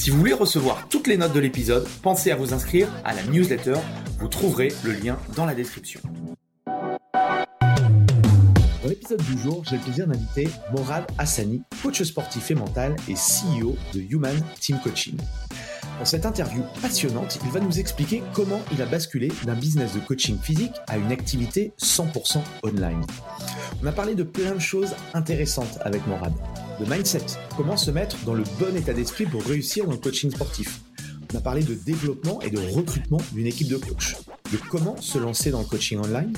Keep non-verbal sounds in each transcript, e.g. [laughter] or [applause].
Si vous voulez recevoir toutes les notes de l'épisode, pensez à vous inscrire à la newsletter. Vous trouverez le lien dans la description. Dans l'épisode du jour, j'ai le plaisir d'inviter Morad Hassani, coach sportif et mental et CEO de Human Team Coaching. Dans cette interview passionnante, il va nous expliquer comment il a basculé d'un business de coaching physique à une activité 100% online. On a parlé de plein de choses intéressantes avec Morad de mindset, comment se mettre dans le bon état d'esprit pour réussir dans le coaching sportif? On a parlé de développement et de recrutement d'une équipe de coach, de comment se lancer dans le coaching online,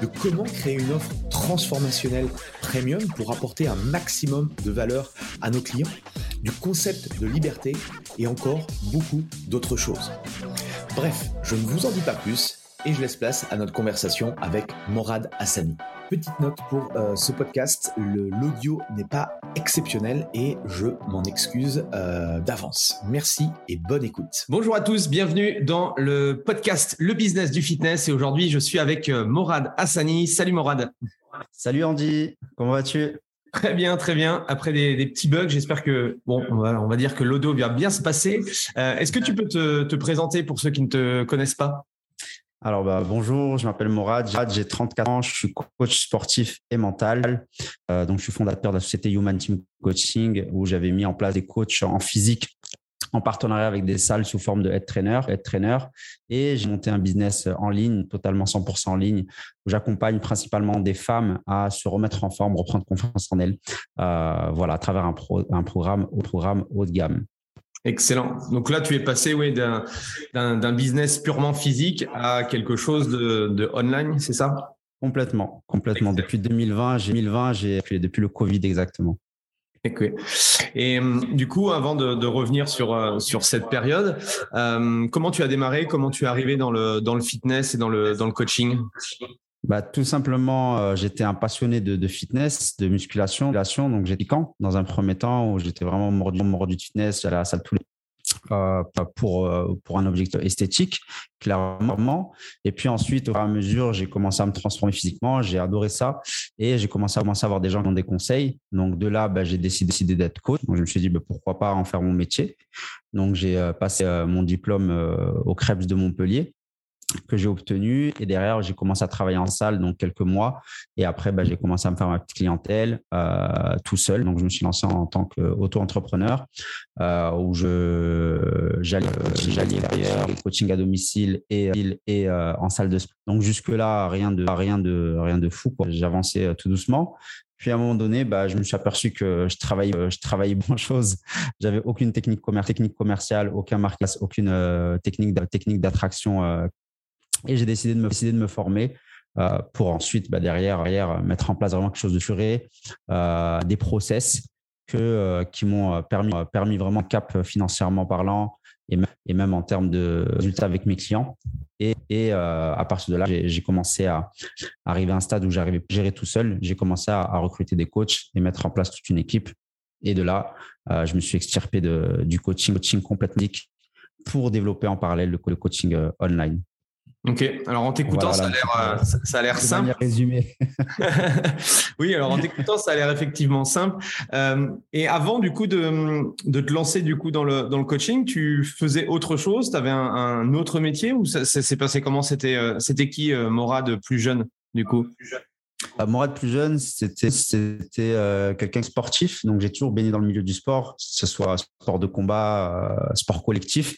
de comment créer une offre transformationnelle premium pour apporter un maximum de valeur à nos clients, du concept de liberté et encore beaucoup d'autres choses. Bref, je ne vous en dis pas plus et je laisse place à notre conversation avec Morad Hassani. Petite note pour euh, ce podcast, l'audio n'est pas exceptionnel et je m'en excuse euh, d'avance. Merci et bonne écoute. Bonjour à tous, bienvenue dans le podcast Le Business du Fitness et aujourd'hui je suis avec euh, Morad Hassani. Salut Morad. Salut Andy, comment vas-tu? Très bien, très bien. Après des, petits bugs, j'espère que bon, on va, dire que l'audio va bien se passer. Est-ce que tu peux te présenter pour ceux qui ne te connaissent pas? Alors, bah, bonjour, je m'appelle Morad, j'ai 34 ans, je suis coach sportif et mental. Euh, donc, je suis fondateur de la société Human Team Coaching où j'avais mis en place des coachs en physique en partenariat avec des salles sous forme de head trainer, head trainer. Et j'ai monté un business en ligne, totalement 100% en ligne, où j'accompagne principalement des femmes à se remettre en forme, reprendre confiance en elles, euh, voilà, à travers un, un programme au programme haut de gamme. Excellent. Donc là, tu es passé oui, d'un business purement physique à quelque chose de, online, c'est ça? Complètement, complètement. Depuis 2020, j'ai 2020, j'ai depuis le Covid exactement. Et hum, du coup, avant de, revenir sur euh, sur cette période, euh, comment tu as démarré? Comment tu es arrivé dans le dans le fitness et dans le dans le coaching? Bah, tout simplement, euh, j'étais un passionné de, de, fitness, de musculation. Donc, j'étais quand dans un premier temps où j'étais vraiment mordu, mordu de fitness, j'allais à la salle tous les euh, pour, euh, pour un objectif esthétique, clairement. Et puis ensuite, au fur et à mesure, j'ai commencé à me transformer physiquement, j'ai adoré ça et j'ai commencé à, commencer à avoir des gens qui ont des conseils. Donc de là, bah, j'ai décidé, d'être coach. Donc je me suis dit, bah, pourquoi pas en faire mon métier. Donc j'ai euh, passé mon diplôme au Krebs de Montpellier que j'ai obtenu. Et derrière, j'ai commencé à travailler en salle, donc quelques mois. Et après, bah, j'ai commencé à me faire ma petite clientèle euh, tout seul. Donc, je me suis lancé en tant qu'auto-entrepreneur euh, où j'allais le coaching à domicile et, et euh, en salle de sport. Donc, jusque-là, rien de, rien de, rien de fou. J'avançais euh, tout doucement. Puis à un moment donné, bah, je me suis aperçu que je travaillais, je travaillais bon chose. J'avais aucune technique, commerciale, aucun marketing, aucune euh, technique, d'attraction euh, et j'ai décidé de me, décider de me former euh, pour ensuite, bah, derrière, mettre en place vraiment quelque chose de furé, euh, des process que, euh, qui m'ont permis, permis vraiment cap financièrement parlant et, même en termes de résultats avec mes clients. Et, à partir de là, j'ai commencé à arriver à un stade où j'arrivais à gérer tout seul. J'ai commencé à, recruter des coachs et mettre en place toute une équipe. Et de là, je me suis extirpé du coaching, coaching complètement pour développer en parallèle le coaching online. Ok, alors en t'écoutant, ça a l'air, euh, ça, a l'air simple. Résumé. [laughs] oui, alors en t'écoutant, ça a l'air effectivement simple. Euh, et avant, du coup, de, de, te lancer du coup dans le, dans le coaching, tu faisais autre chose? Tu avais un, autre métier? Ou ça, s'est passé comment? C'était, euh, c'était qui, Morad, plus jeune, du coup? Morad plus jeune, c'était c'était quelqu'un sportif, donc j'ai toujours baigné dans le milieu du sport, que ce soit sport de combat, sport collectif.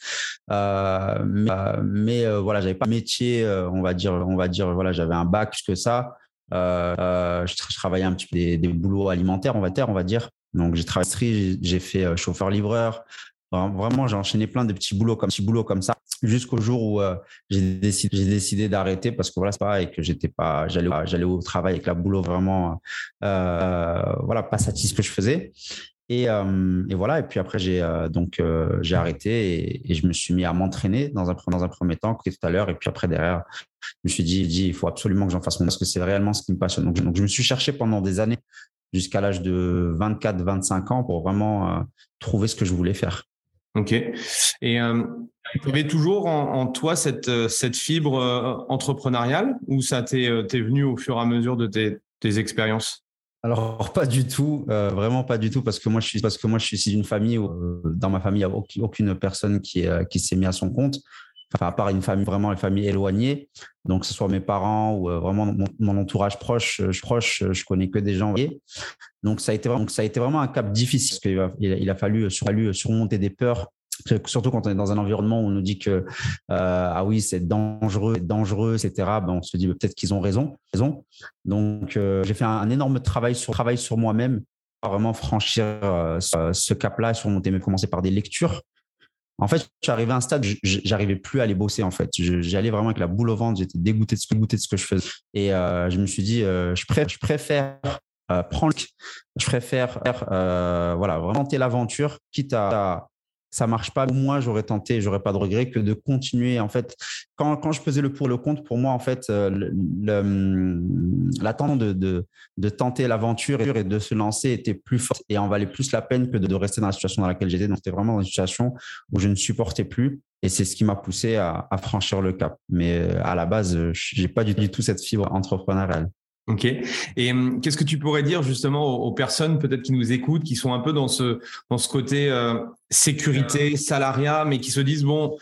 mais mais voilà, j'avais pas de métier, on va dire, on va dire, voilà, j'avais un bac plus que ça. je, travaillais un petit peu des, des boulots alimentaires, on va dire, on va dire. Donc j'ai travaillé, j'ai fait chauffeur-livreur, Vraiment, j'ai enchaîné plein de petits boulots comme, petits boulots comme ça jusqu'au jour où euh, j'ai décidé, j'ai décidé d'arrêter parce que voilà, c'est pas et que j'étais pas, j'allais, j'allais au travail avec la boulot vraiment, euh, voilà, pas satisfait ce que je faisais. Et, euh, et, voilà. Et puis après, j'ai donc j'ai arrêté et, je me suis mis à m'entraîner dans un dans un premier temps, tout à l'heure. Et puis après derrière, je me suis dit, il faut absolument que j'en fasse mon parce que c'est réellement ce qui me passionne. Donc, donc je me suis cherché pendant des années jusqu'à l'âge de 24-25 ans pour vraiment trouver ce que je voulais faire. Ok. Et euh, tu avais toujours en, toi cette, euh, cette fibre euh, entrepreneuriale ou ça t'est venu au fur et à mesure de tes, expériences? Alors pas du tout, vraiment pas du tout, parce que moi je suis parce que moi je suis d'une famille où dans ma famille il n'y a aucune personne qui qui s'est mis à son compte, à part une famille vraiment une famille éloignée, donc que ce soit mes parents ou vraiment mon, entourage proche, je proche, je connais que des gens. Donc ça a été vraiment, ça a été vraiment un cap difficile parce qu'il a, il a fallu, surmonter des peurs. Surtout quand on est dans un environnement où on nous dit que euh, ah oui c'est dangereux dangereux etc ben on se dit peut-être qu'ils ont raison raison. Donc euh, j'ai fait un, énorme travail sur travail sur moi-même vraiment franchir euh, ce, cap là surmonter mais commencer par des lectures en fait, je suis arrivé à un stade, j'arrivais plus à aller bosser en fait. J'allais vraiment avec la boule au ventre, j'étais dégoûté de ce, que je faisais. Et je me suis dit, je, préfère, je préfère euh, prends Je préfère euh, voilà, vraiment tenter l'aventure, quitte à, ça marche pas. Moi, j'aurais tenté, j'aurais pas de regret que de continuer. En fait, quand, quand je faisais le pour le compte, pour moi, en fait, euh, l'attente de, de, de, tenter l'aventure et de se lancer était plus forte et en valait plus la peine que de, rester dans la situation dans laquelle j'étais. Donc, c'était vraiment dans une situation où je ne supportais plus. Et c'est ce qui m'a poussé à, à, franchir le cap. Mais à la base, j'ai pas du tout cette fibre entrepreneuriale. Ok. Et hum, qu'est-ce que tu pourrais dire justement aux, personnes peut-être qui nous écoutent, qui sont un peu dans ce dans ce côté euh, sécurité, salariat, mais qui se disent bon,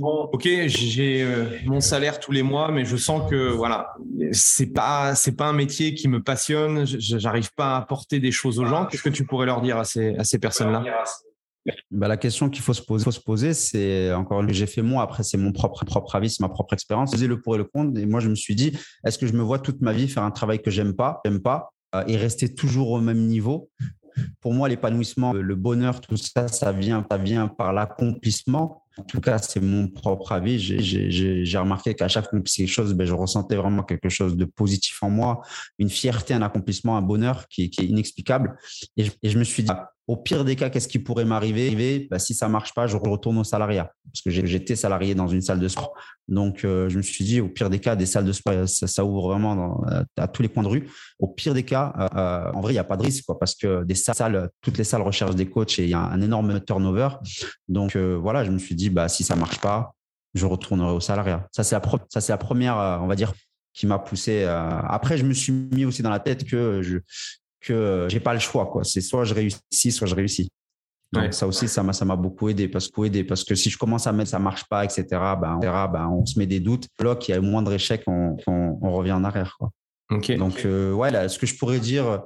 ok, j'ai euh, mon salaire tous les mois, mais je sens que voilà, c'est pas c'est pas un métier qui me passionne, j'arrive pas à apporter des choses aux gens. Qu'est-ce que tu pourrais leur dire à ces à ces personnes-là? Bah, la question qu'il faut se poser, faut se poser, c'est encore que j'ai fait moi. Après, c'est mon propre avis, c'est ma propre expérience. J'ai le pour et le contre. Et moi, je me suis dit, est-ce que je me vois toute ma vie faire un travail que j'aime pas, j'aime pas, euh, et rester toujours au même niveau? Pour moi, l'épanouissement, le bonheur, tout ça, ça vient, ça vient par l'accomplissement. En tout cas, c'est mon propre avis. J'ai remarqué qu'à chaque fois que quelque chose, ben, je ressentais vraiment quelque chose de positif en moi, une fierté, un accomplissement, un bonheur qui, est inexplicable. Et je me suis dit, au pire des cas, qu'est-ce qui pourrait m'arriver? Bah, Si ça marche pas, je retourne au salariat parce que j'étais salarié dans une salle de sport. Donc, euh, je me suis dit, au pire des cas, des salles de sport, ça, ouvre vraiment à tous les coins de rue. Au pire des cas, euh, euh, en vrai, il n'y a pas de risque parce que toutes les salles recherchent des coachs et il y a un énorme turnover. Donc, voilà, je me suis dit, bah, si ça marche pas, je retournerai au salariat. Ça, c'est la, ça, c'est la première, on va dire, qui m'a poussé. Après, je me suis mis aussi dans la tête que je, que euh, j'ai pas le choix quoi. C'est soit je réussis, soit je réussis. Donc ça aussi, ça m'a ça m'a beaucoup aidé parce que aidé parce que si je commence à mettre ça marche pas, etc. Ben, on, ben, on se met des doutes. Là, qu'il y a moins de échecs, on, on, revient en arrière quoi. Donc euh, ouais, là, ce que je pourrais dire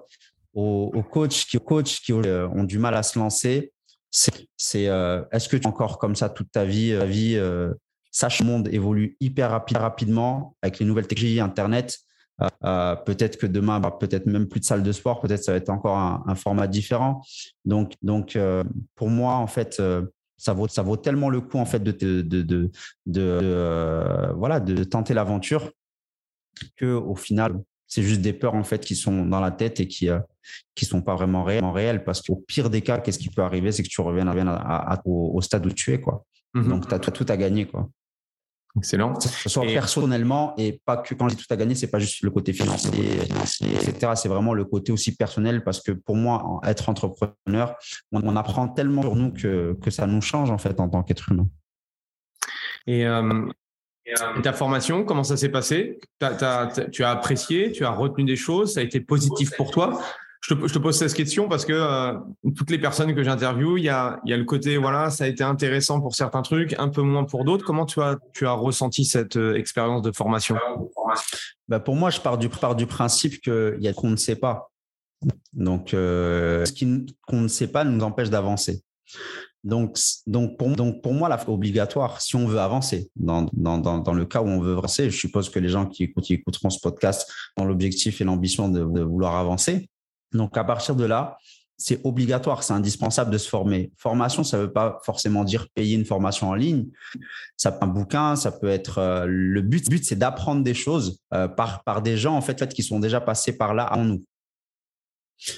aux, coachs qui coachs qui euh, ont du mal à se lancer, c'est est-ce que tu es encore comme ça toute ta vie, ta vie sache le monde évolue hyper rapide, rapidement avec les nouvelles technologies, Internet. Euh, peut-être que demain, bah, peut-être même plus de salle de sport, peut-être ça va être encore un, format différent. Donc, donc euh, pour moi, en fait, euh, ça vaut, ça vaut tellement le coup en fait de, de, de, de, voilà, de tenter l'aventure que au final, c'est juste des peurs en fait qui sont dans la tête et qui qui sont pas vraiment réelles, parce qu'au pire des cas, qu'est-ce qui peut arriver, c'est que tu reviens, au, stade où tu es quoi. Mmh donc tu as tout à gagner quoi. Excellent. Que ce soit personnellement et pas que quand j'ai tout à gagner, c'est pas juste le côté financier, etc. C'est vraiment le côté aussi personnel parce que pour moi, être entrepreneur, on, apprend tellement sur nous que, que ça nous change en fait en tant qu'être humain. Et, euh, ta formation, comment ça s'est passé? Tu as apprécié, tu as retenu des choses, ça a été positif pour toi? Je te, pose cette question parce que euh, toutes les personnes que j'interviewe, il y a, le côté, voilà, ça a été intéressant pour certains trucs, un peu moins pour d'autres. Comment tu as, ressenti cette euh, expérience de formation? Bah Pour moi, je pars du, pars du principe qu'il y a qu'on ne sait pas. Donc, euh, ce qu'on ne sait pas nous empêche d'avancer. Donc, donc, pour, donc pour moi, là, obligatoire, si on veut avancer, dans, dans, dans, le cas où on veut avancer, je suppose que les gens qui, qui écouteront ce podcast ont l'objectif et l'ambition de, vouloir avancer. Donc, à partir de là, c'est obligatoire, c'est indispensable de se former. Formation, ça ne veut pas forcément dire payer une formation en ligne. Ça peut être un bouquin, ça peut être euh, le but. Le but, c'est d'apprendre des choses euh, par, par des gens en fait, qui sont déjà passés par là avant nous.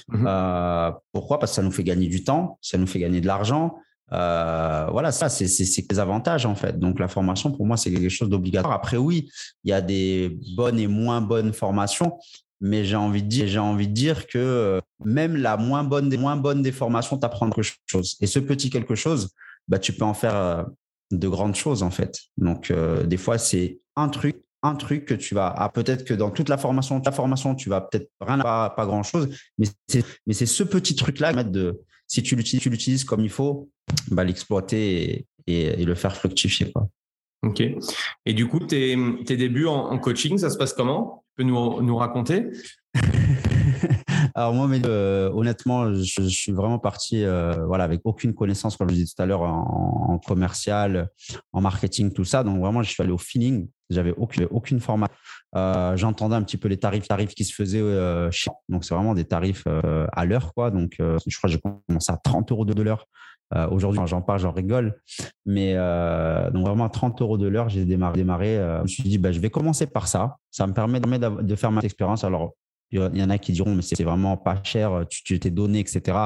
Mmh euh, pourquoi? Parce que ça nous fait gagner du temps, ça nous fait gagner de l'argent. voilà, ça, c'est des avantages en fait. Donc, la formation, pour moi, c'est quelque chose d'obligatoire. Après, oui, il y a des bonnes et moins bonnes formations, mais j'ai envie de dire, j'ai dire que euh, même la moins bonne des moins bonnes des formations t'apprend quelque chose. Et ce petit quelque chose, bah, tu peux en faire euh, de grandes choses en fait. Donc euh, des fois c'est un truc, un truc que tu vas, ah, peut-être que dans toute la formation, ta formation, tu vas peut-être rien, pas, pas grand chose, mais c'est, mais c'est ce petit truc là de, si tu l'utilises, comme il faut, bah, l'exploiter et, le faire fructifier. Ok. Et du coup, tes, tes débuts en, coaching, ça se passe comment? Peux nous, nous raconter? [laughs] Alors moi, euh, honnêtement, je, suis vraiment parti euh, voilà, avec aucune connaissance, comme je disais tout à l'heure, en, commercial, en marketing, tout ça. Donc vraiment, je suis allé au feeling. J'avais aucune, aucune formation. Euh, j'entendais un petit peu les tarifs, tarifs qui se faisaient chez Donc c'est vraiment des tarifs à l'heure. quoi. Donc je crois que j'ai commencé à 30 euros de l'heure. Euh, Aujourd'hui, j'en parle, j'en rigole. Mais euh, donc vraiment, 30 euros de l'heure, j'ai démarré. démarré euh, je me suis dit, bah, je vais commencer par ça. Ça me permet de faire ma expérience. Alors, il y en a qui diront, mais c'est vraiment pas cher, tu t'es donné, etc.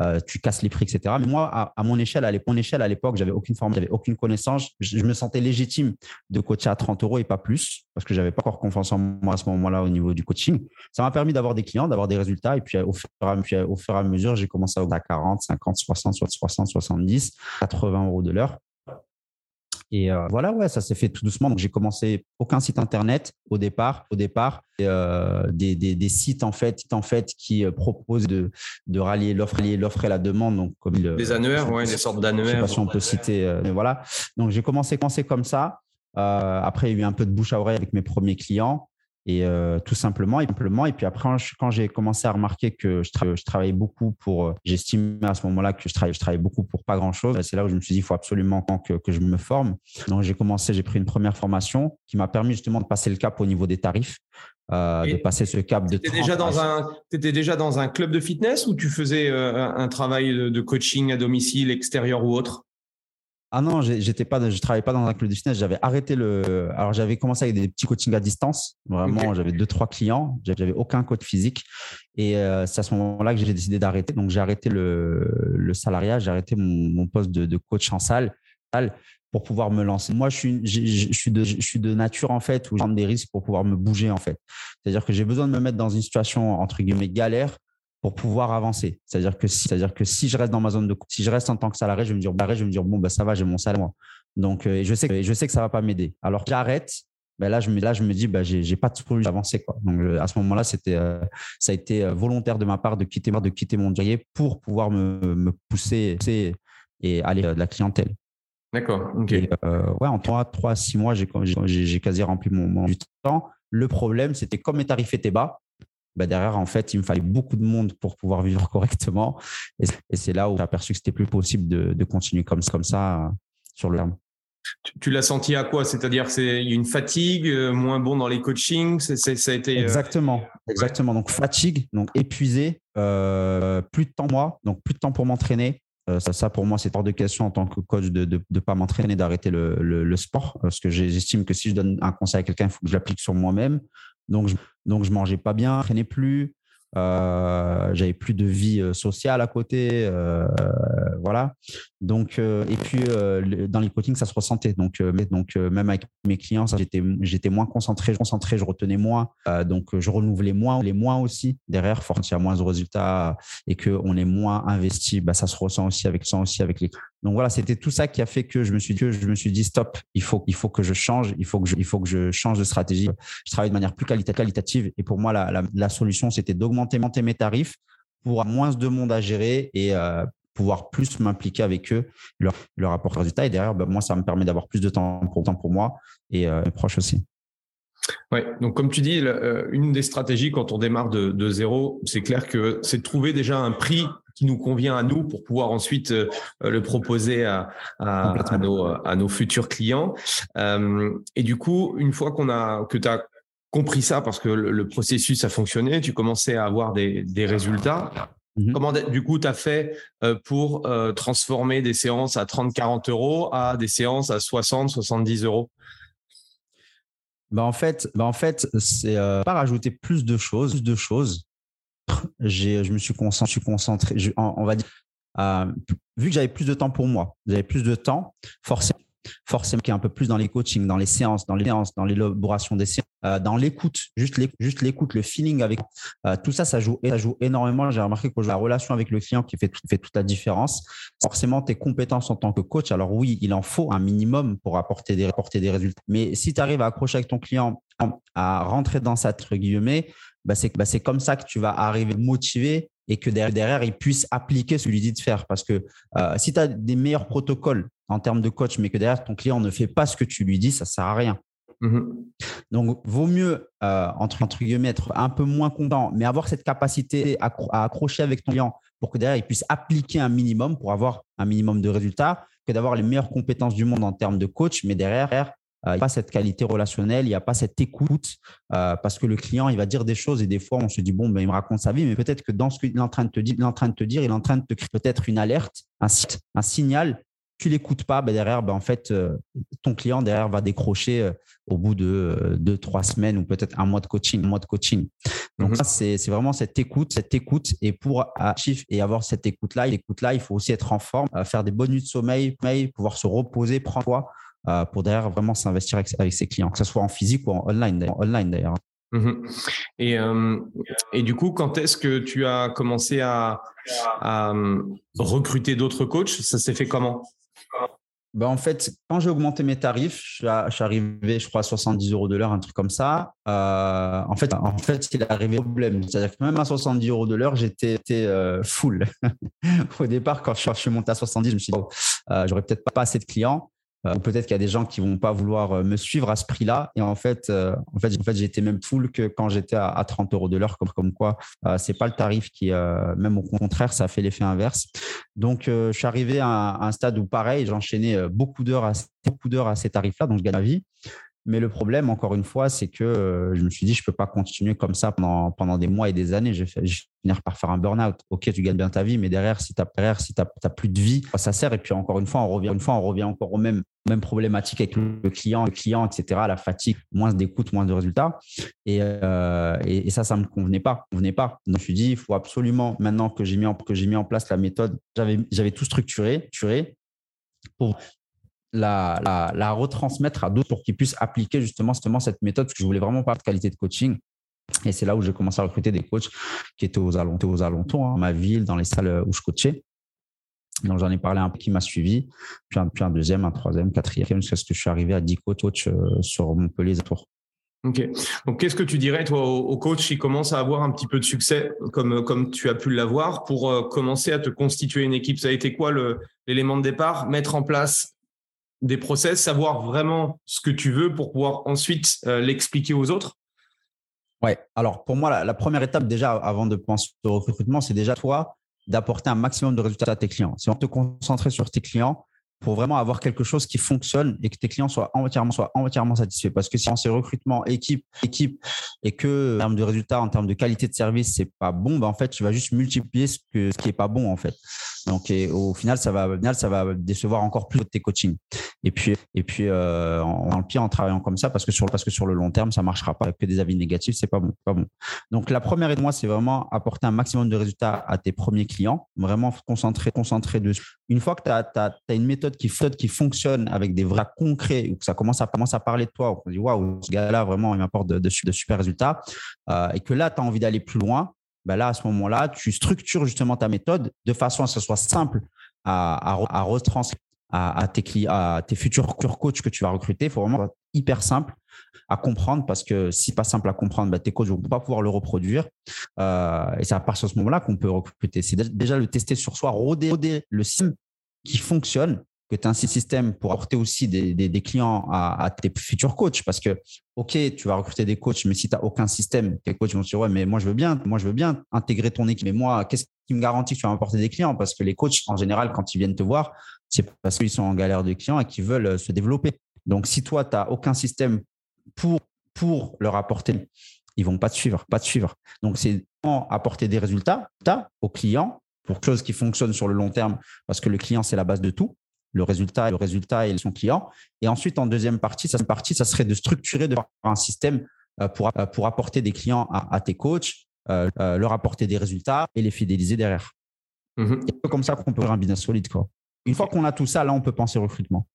Euh, tu casses les prix, etc. Mais moi, à, mon échelle, à l'époque, j'avais aucune forme, j'avais aucune connaissance. Je, me sentais légitime de coacher à 30 euros et pas plus, parce que j'avais pas encore confiance en moi à ce moment-là au niveau du coaching. Ça m'a permis d'avoir des clients, d'avoir des résultats. Et puis, au fur et à, au fur et à mesure, j'ai commencé à 40, 50, 60, 60, 70, 80 euros de l'heure. Et euh, voilà, ouais, ça s'est fait tout doucement. Donc j'ai commencé aucun site internet au départ. Au départ, euh, des, des, des, sites en fait, en fait qui euh, proposent de, de rallier l'offre, l'offre et la demande. Donc comme des annuaires, ouais, des sortes d'annuaires. Je sais pas si on peut citer, mais voilà. Donc j'ai commencé, commencé comme ça. après, il y a eu un peu de bouche à oreille avec mes premiers clients. Et euh, tout simplement, et simplement. Et puis après, quand j'ai commencé à remarquer que je, je travaillais beaucoup pour, euh, j'estimais à ce moment-là que je travaillais, je travaillais beaucoup pour pas grand-chose. C'est là où je me suis dit, il faut absolument que, que je me forme. Donc j'ai commencé, j'ai pris une première formation qui m'a permis justement de passer le cap au niveau des tarifs. Euh, de passer ce cap de étais déjà dans un étais déjà dans un club de fitness ou tu faisais un travail de coaching à domicile extérieur ou autre? Ah non, j'étais pas, je travaillais pas dans un club de fitness. J'avais arrêté le. Alors j'avais commencé avec des petits coachings à distance. Vraiment, j'avais deux trois clients. J'avais aucun coach physique. Et euh, c'est à ce moment-là que j'ai décidé d'arrêter. Donc j'ai arrêté le, le salariat, j'ai arrêté mon, mon, poste de, de, coach en salle pour pouvoir me lancer. Moi, je suis, je, suis de, je suis de nature en fait où je prends des risques pour pouvoir me bouger en fait. C'est-à-dire que j'ai besoin de me mettre dans une situation entre guillemets galère pour pouvoir avancer. C'est-à-dire que si, c'est-à-dire que si je reste dans ma zone de si je reste en tant que salarié, je vais me dire, bah, je vais me dire bon bah ça va, j'ai mon salaire. Donc euh, je sais que je sais que ça va pas m'aider. Alors j'arrête. Ben là je me là je me dis bah j'ai j'ai pas de solution d'avancer quoi. Donc à ce moment-là c'était euh, ça a été euh, volontaire de ma part de quitter de quitter mon direct pour pouvoir me, me pousser et aller de la clientèle. D'accord. Ok. ouais en trois trois six mois j'ai j'ai quasi rempli mon, mon du temps. Le problème c'était comme mes tarifs étaient bas, bah, derrière, en fait, il me fallait beaucoup de monde pour pouvoir vivre [laughs] correctement. Et c'est là où j'ai aperçu que c'était plus possible de, continuer comme, comme ça euh, sur le terme. Tu, l'as senti à quoi? C'est-à-dire c'est une fatigue, euh, moins bon dans les coachings, ça a été euh, exactement, exactement. Donc fatigue, donc épuisé, plus de temps moi, donc plus de temps pour m'entraîner. ça, ça, pour moi, c'est hors de question en tant que coach de ne pas m'entraîner, d'arrêter le, le, sport, parce que j'estime que si je donne un conseil à quelqu'un, il faut que je l'applique sur moi-même. Donc, je, donc, je mangeais pas bien, je traînais plus. Euh, j'avais plus de vie euh, sociale à côté, euh, voilà. Donc et puis dans les coachings ça se ressentait. Donc donc même avec mes clients, j'étais j'étais moins concentré, concentré, je retenais moins. donc je renouvelais moins, les moins aussi derrière. Forcément, il y a moins de résultats et que on est moins investi, bah, ça se ressent aussi avec ça aussi avec les donc voilà, c'était tout ça qui a fait que je me suis dit, je me suis dit stop, il faut, que je change, il faut que je, change de stratégie. Je travaille de manière plus qualitative et pour moi, la, solution, c'était d'augmenter mes tarifs pour moins de monde à gérer et pouvoir plus m'impliquer avec eux, leur, leur apporter des résultats. Et derrière, bah, moi, ça me permet d'avoir plus de temps pour, pour moi et mes proches aussi. Oui, donc comme tu dis, une des stratégies quand on démarre de, de zéro, c'est clair que c'est de trouver déjà un prix qui nous convient à nous pour pouvoir ensuite euh, le proposer à, à, nos, à, nos, futurs clients. Euh, et du coup, une fois qu'on a que tu as compris ça, parce que le, processus a fonctionné, tu commençais à avoir des, des résultats. Mhm. Comment du coup tu as fait euh, pour transformer des séances à 30-40 euros à des séances à 60-70 euros? Bah en fait, bah en fait c'est pas rajouter plus de choses, plus de choses je me suis concentré, concentré on, va dire, euh, vu que j'avais plus de temps pour moi, j'avais plus de temps, forcément, forcément qui est un peu plus dans les coachings, dans les séances, dans les séances, dans l'élaboration des séances, euh, dans l'écoute, juste l'écoute, le feeling avec euh, tout ça, ça joue, ça joue énormément. J'ai remarqué que la relation avec le client qui fait, fait toute la différence. Forcément, tes compétences en tant que coach, alors oui, il en faut un minimum pour apporter des, apporter des résultats. Mais si tu arrives à accrocher avec ton client, à rentrer dans sa guillemets, bah, bah, c'est comme ça que tu vas arriver motivé et que derrière, il puisse appliquer ce que lui dit de faire. Parce que euh, si tu as des meilleurs protocoles en termes de coach, mais que derrière ton client ne fait pas ce que tu lui dis, ça ne sert à rien. Mmh Donc, vaut mieux, euh, entre, entre, guillemets, être un peu moins content, mais avoir cette capacité à, à, accrocher avec ton client pour que derrière, il puisse appliquer un minimum pour avoir un minimum de résultats, que d'avoir les meilleures compétences du monde en termes de coach, mais derrière, il n'y a pas cette qualité relationnelle, il n'y a pas cette écoute euh, parce que le client, il va dire des choses et des fois, on se dit, bon, ben, il me raconte sa vie, mais peut-être que dans ce qu'il est en train de te dire, il est en train de te dire, il est en train de te créer peut-être une alerte, un, un signal. Tu l'écoutes pas, ben derrière, ben en fait, euh, ton client derrière va décrocher euh, au bout de deux, trois semaines ou peut-être un mois de coaching, un mois de coaching. Donc, ça, c'est vraiment cette écoute, cette écoute. Et pour et avoir cette écoute-là, l'écoute-là, il faut aussi être en forme, faire des bonnes nuits de sommeil, pouvoir se reposer, prendre soin euh, pour derrière vraiment s'investir avec, ses clients, que ce soit en physique ou en online, online d'ailleurs. Mmh et, euh, et, du coup, quand est-ce que tu as commencé à, euh, recruter d'autres coachs? Ça s'est fait comment? Ben en fait, quand j'ai augmenté mes tarifs, je suis arrivé, je crois, à 70 euros de l'heure, un truc comme ça. en fait, en fait, il est arrivé problème. C'est-à-dire que même à 70 euros de l'heure, j'étais full. [laughs] Au départ, quand je, suis monté à 70, je me suis dit, j'aurais peut-être pas assez de clients. Euh, peut-être qu'il y a des gens qui vont pas vouloir euh, me suivre à ce prix-là. Et en fait, euh, en fait, en fait, j'étais même full que quand j'étais à, 30 euros de l'heure, comme, quoi, c'est pas le tarif qui, même au contraire, ça fait l'effet inverse. Donc, je suis arrivé à un, stade où, pareil, j'enchaînais beaucoup d'heures à, beaucoup d'heures à ces tarifs-là, donc je gagne la vie. Mais le problème, encore une fois, c'est que euh, je me suis dit, je ne peux pas continuer comme ça pendant, des mois et des années. Je vais, par faire un burn-out. Ok, tu gagnes bien ta vie, mais derrière, si tu n'as si plus de vie, ça sert. Et puis, encore une fois, on revient, une fois, on revient encore aux mêmes, mêmes problématiques avec le client, le client, etc. La fatigue, moins d'écoute, moins de résultats. Et, euh, ça, ça ne me convenait pas. convenait je me suis dit, il faut absolument, maintenant que j'ai mis, en, mis en place la méthode, j'avais tout structuré, pour la, la, retransmettre à d'autres pour qu'ils puissent appliquer justement, justement cette méthode, parce que je voulais vraiment pas de qualité de coaching. Et c'est là où j'ai commencé à recruter des coachs qui étaient aux alentours, aux alentours hein, ma ville, dans les salles où je coachais. Donc, j'en ai parlé un peu qui m'a suivi, puis un, puis un, deuxième, un troisième, quatrième, jusqu'à ce que je suis arrivé à 10 coachs euh, sur Montpellier tours. Ok. Donc, qu'est-ce que tu dirais, toi, aux coachs qui commencent à avoir un petit peu de succès, comme, comme tu as pu l'avoir, pour euh, commencer à te constituer une équipe? Ça a été quoi l'élément de départ? Mettre en place des process, savoir vraiment ce que tu veux pour pouvoir ensuite euh, l'expliquer aux autres? Ouais, alors pour moi, la, première étape déjà avant de penser au recrutement, c'est déjà toi d'apporter un maximum de résultats à tes clients. Si on te concentrer sur tes clients, pour vraiment avoir quelque chose qui fonctionne et que tes clients soient entièrement, entièrement satisfaits. Parce que si c'est recrutement, équipe, équipe, et que en termes de résultats, en termes de qualité de service, c'est pas bon, ben en fait, tu vas juste multiplier ce, ce qui est pas bon, en fait. Donc, au final, ça va, ça va décevoir encore plus tes coachings. Et puis, et puis, euh, en, le pire, en travaillant comme ça, parce que sur, le long terme, ça marchera pas. Que des avis négatifs, c'est pas bon, pas bon. Donc, la première de moi, c'est vraiment apporter un maximum de résultats à tes premiers clients, vraiment concentrer, concentrer dessus. Une fois que tu as, une méthode qui, qui fonctionne avec des vrais concrets, que ça commence à, à parler de toi, on dit waouh, ce gars-là, vraiment, il m'apporte de, de, super résultats, euh, et que là, tu as envie d'aller plus loin, ben là, à ce moment-là, tu structures justement ta méthode de façon à ce que ce soit simple à, à, retranscrire à, tes, à tes futurs coachs que tu vas recruter. Il faut vraiment être hyper simple à comprendre parce que si pas simple à comprendre, bah, tes coachs ne vont pas pouvoir le reproduire. Euh, et c'est à partir de ce moment-là qu'on peut recruter. C'est déjà le tester sur soi, roder, le système qui fonctionne, que tu as un système pour apporter aussi des, clients à, tes futurs coachs. Parce que, OK, tu vas recruter des coachs, mais si tu n'as aucun système, tes coachs vont se dire, ouais, mais moi, je veux bien, moi, je veux bien intégrer ton équipe. Mais moi, qu'est-ce qui me garantit que tu vas apporter des clients? Parce que les coachs, en général, quand ils viennent te voir, c'est parce qu'ils sont en galère de clients et qu'ils veulent euh, se développer. Donc, si toi, tu n'as aucun système pour, pour leur apporter, ils vont pas te suivre, pas te suivre. Donc, c'est apporter des résultats aux clients pour quelque chose qui fonctionne sur le long terme parce que le client, c'est la base de tout. Le résultat, le résultat et son client. Et ensuite, en deuxième partie, ça, partie, ça serait de structurer de un système euh, pour, euh, pour apporter des clients à, tes coachs, leur apporter des résultats et les fidéliser derrière. Mmh c'est comme ça qu'on peut avoir un business solide. Quoi. Une fois qu'on a tout ça, là, on peut penser recrutement.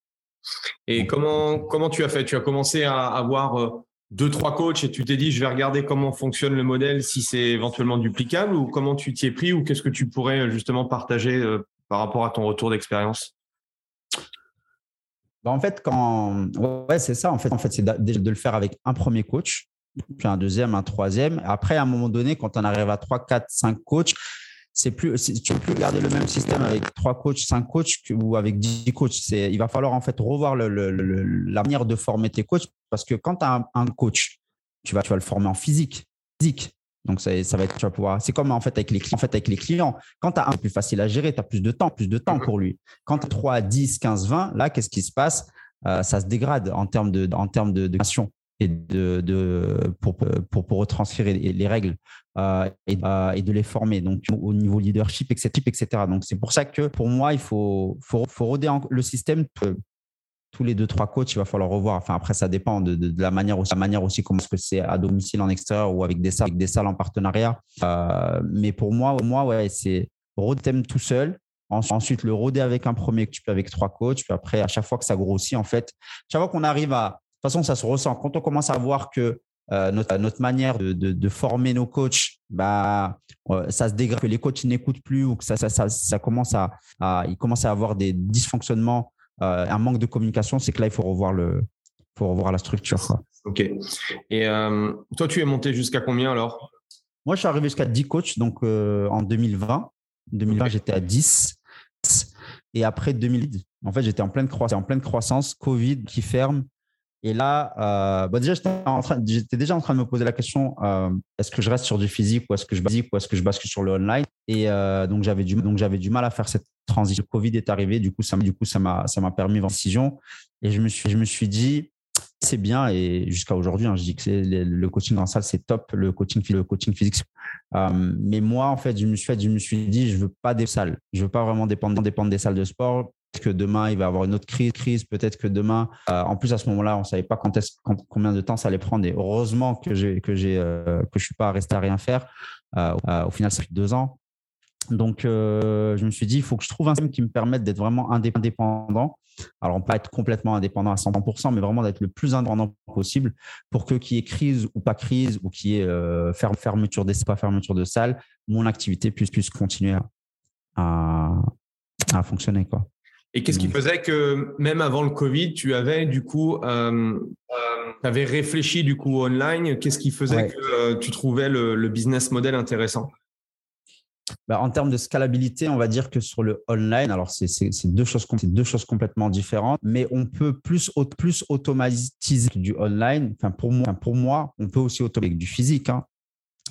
Et comment, comment tu as fait? Tu as commencé à avoir euh, deux, trois coachs et tu t'es dit, je vais regarder comment fonctionne le modèle, si c'est éventuellement duplicable ou comment tu t'y es pris ou qu'est-ce que tu pourrais euh, justement partager euh, par rapport à ton retour d'expérience? Bah, En fait, quand... ouais, c'est ça. En fait, en fait c'est de le faire avec un premier coach, puis un deuxième, un troisième. Après, à un moment donné, quand on arrive à trois, quatre, cinq coachs, c'est plus, tu peux plus garder le même système avec trois coachs, cinq coachs ou avec dix coachs. Il va falloir en fait revoir la manière de former tes coachs parce que quand tu as un, coach, tu vas, tu vas le former en physique, physique. Donc ça, ça va être, tu vas pouvoir. C'est comme en fait avec les clients. En fait, avec les clients, quand tu as un plus facile à gérer, tu as plus de temps, plus de temps pour lui. Quand tu as 3, 10, 15, 20, là, qu'est-ce qui se passe? Euh, Ça se dégrade en termes de, en termes de, de et de, de pour, pour, pour, retranscrire les règles euh, et, euh, et, de les former donc au niveau leadership etc etc donc c'est pour ça que pour moi il faut faut, faut roder le système tous les deux trois coachs il va falloir revoir enfin après ça dépend de, de, la manière aussi la manière aussi comment est-ce que c'est à domicile en extérieur ou avec des salles en partenariat euh, mais pour moi moi ouais c'est road thème tout seul Ensuite, le roder avec un premier coach, puis avec trois coachs. Puis après, à chaque fois que ça grossit, en fait, chaque fois qu'on arrive à, toute façon, ça se ressent. Quand on commence à voir que euh, notre, notre, manière de, de, former nos coachs, bah, euh, ça se dégrade, que les coachs n'écoutent plus ou que ça, ça, ça, commence à, ils commencent à avoir des dysfonctionnements, euh, un manque de communication, c'est que là, il faut revoir, le, faut revoir la structure. Quoi. OK. Et toi, tu es monté jusqu'à combien alors? Moi, je suis arrivé jusqu'à 10 coachs donc, en 2020. 2020, j'étais à 10. Et après 2000, en fait, j'étais en pleine croissance, en pleine croissance, Covid qui ferme, et là, euh, bah, déjà, j'étais déjà en train de me poser la question euh, est-ce que je reste sur du physique ou est-ce que je bascule ou est-ce que je bascule sur le online? Et euh, donc j'avais du donc j'avais du mal à faire cette transition. Le Covid est arrivé, du coup ça du coup ça m'a ça m'a permis une décision. Et je me suis je me suis dit c'est bien et jusqu'à aujourd'hui, hein, je dis que le coaching en salle c'est top, le coaching le coaching physique. mais moi en fait, je me suis fait, je me suis dit je veux pas des salles, je veux pas vraiment dépendre dépendre des salles de sport que demain, il va y avoir une autre crise. crise Peut-être que demain, euh, en plus, à ce moment-là, on ne savait pas quand combien de temps ça allait prendre. Et heureusement que, que, euh, que je ne suis pas resté à rien faire. Euh, au final, ça fait deux ans. Donc, je me suis dit, il faut que je trouve un système qui me permette d'être vraiment indépendant. Alors, on peut pas être complètement indépendant à 100%, mais vraiment d'être le plus indépendant possible pour que qu'il y ait crise ou pas crise, ou qu'il y ait fermeture des pas fermeture de salle, mon activité puisse, puisse continuer à, à fonctionner. Quoi. Et qu'est-ce qui mmh. faisait que même avant le Covid, tu avais du coup, euh, tu avais réfléchi du coup online? Qu'est-ce qui faisait que euh, tu trouvais le, business model intéressant? Bah, en termes de scalabilité, on va dire que sur le online, alors c'est deux choses, deux choses complètement différentes, mais on peut plus, plus automatiser du online. Enfin pour moi, pour moi, on peut aussi automatiser du physique, hein.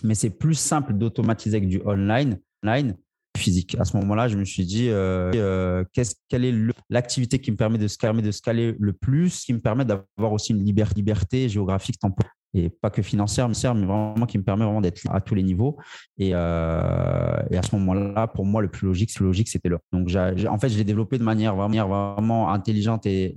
mais c'est plus simple d'automatiser avec du online. online physique. À ce moment-là, je me suis dit, euh, euh, quelle est l'activité qui me permet de, scaler, de scaler le plus, qui me permet d'avoir aussi une liberté géographique temporelle et pas que financière, mais vraiment qui me permet vraiment d'être à tous les niveaux. Et, euh, à ce moment-là, pour moi, le plus logique, le logique, c'était le. Donc, en fait, je l'ai développé de manière vraiment, intelligente et,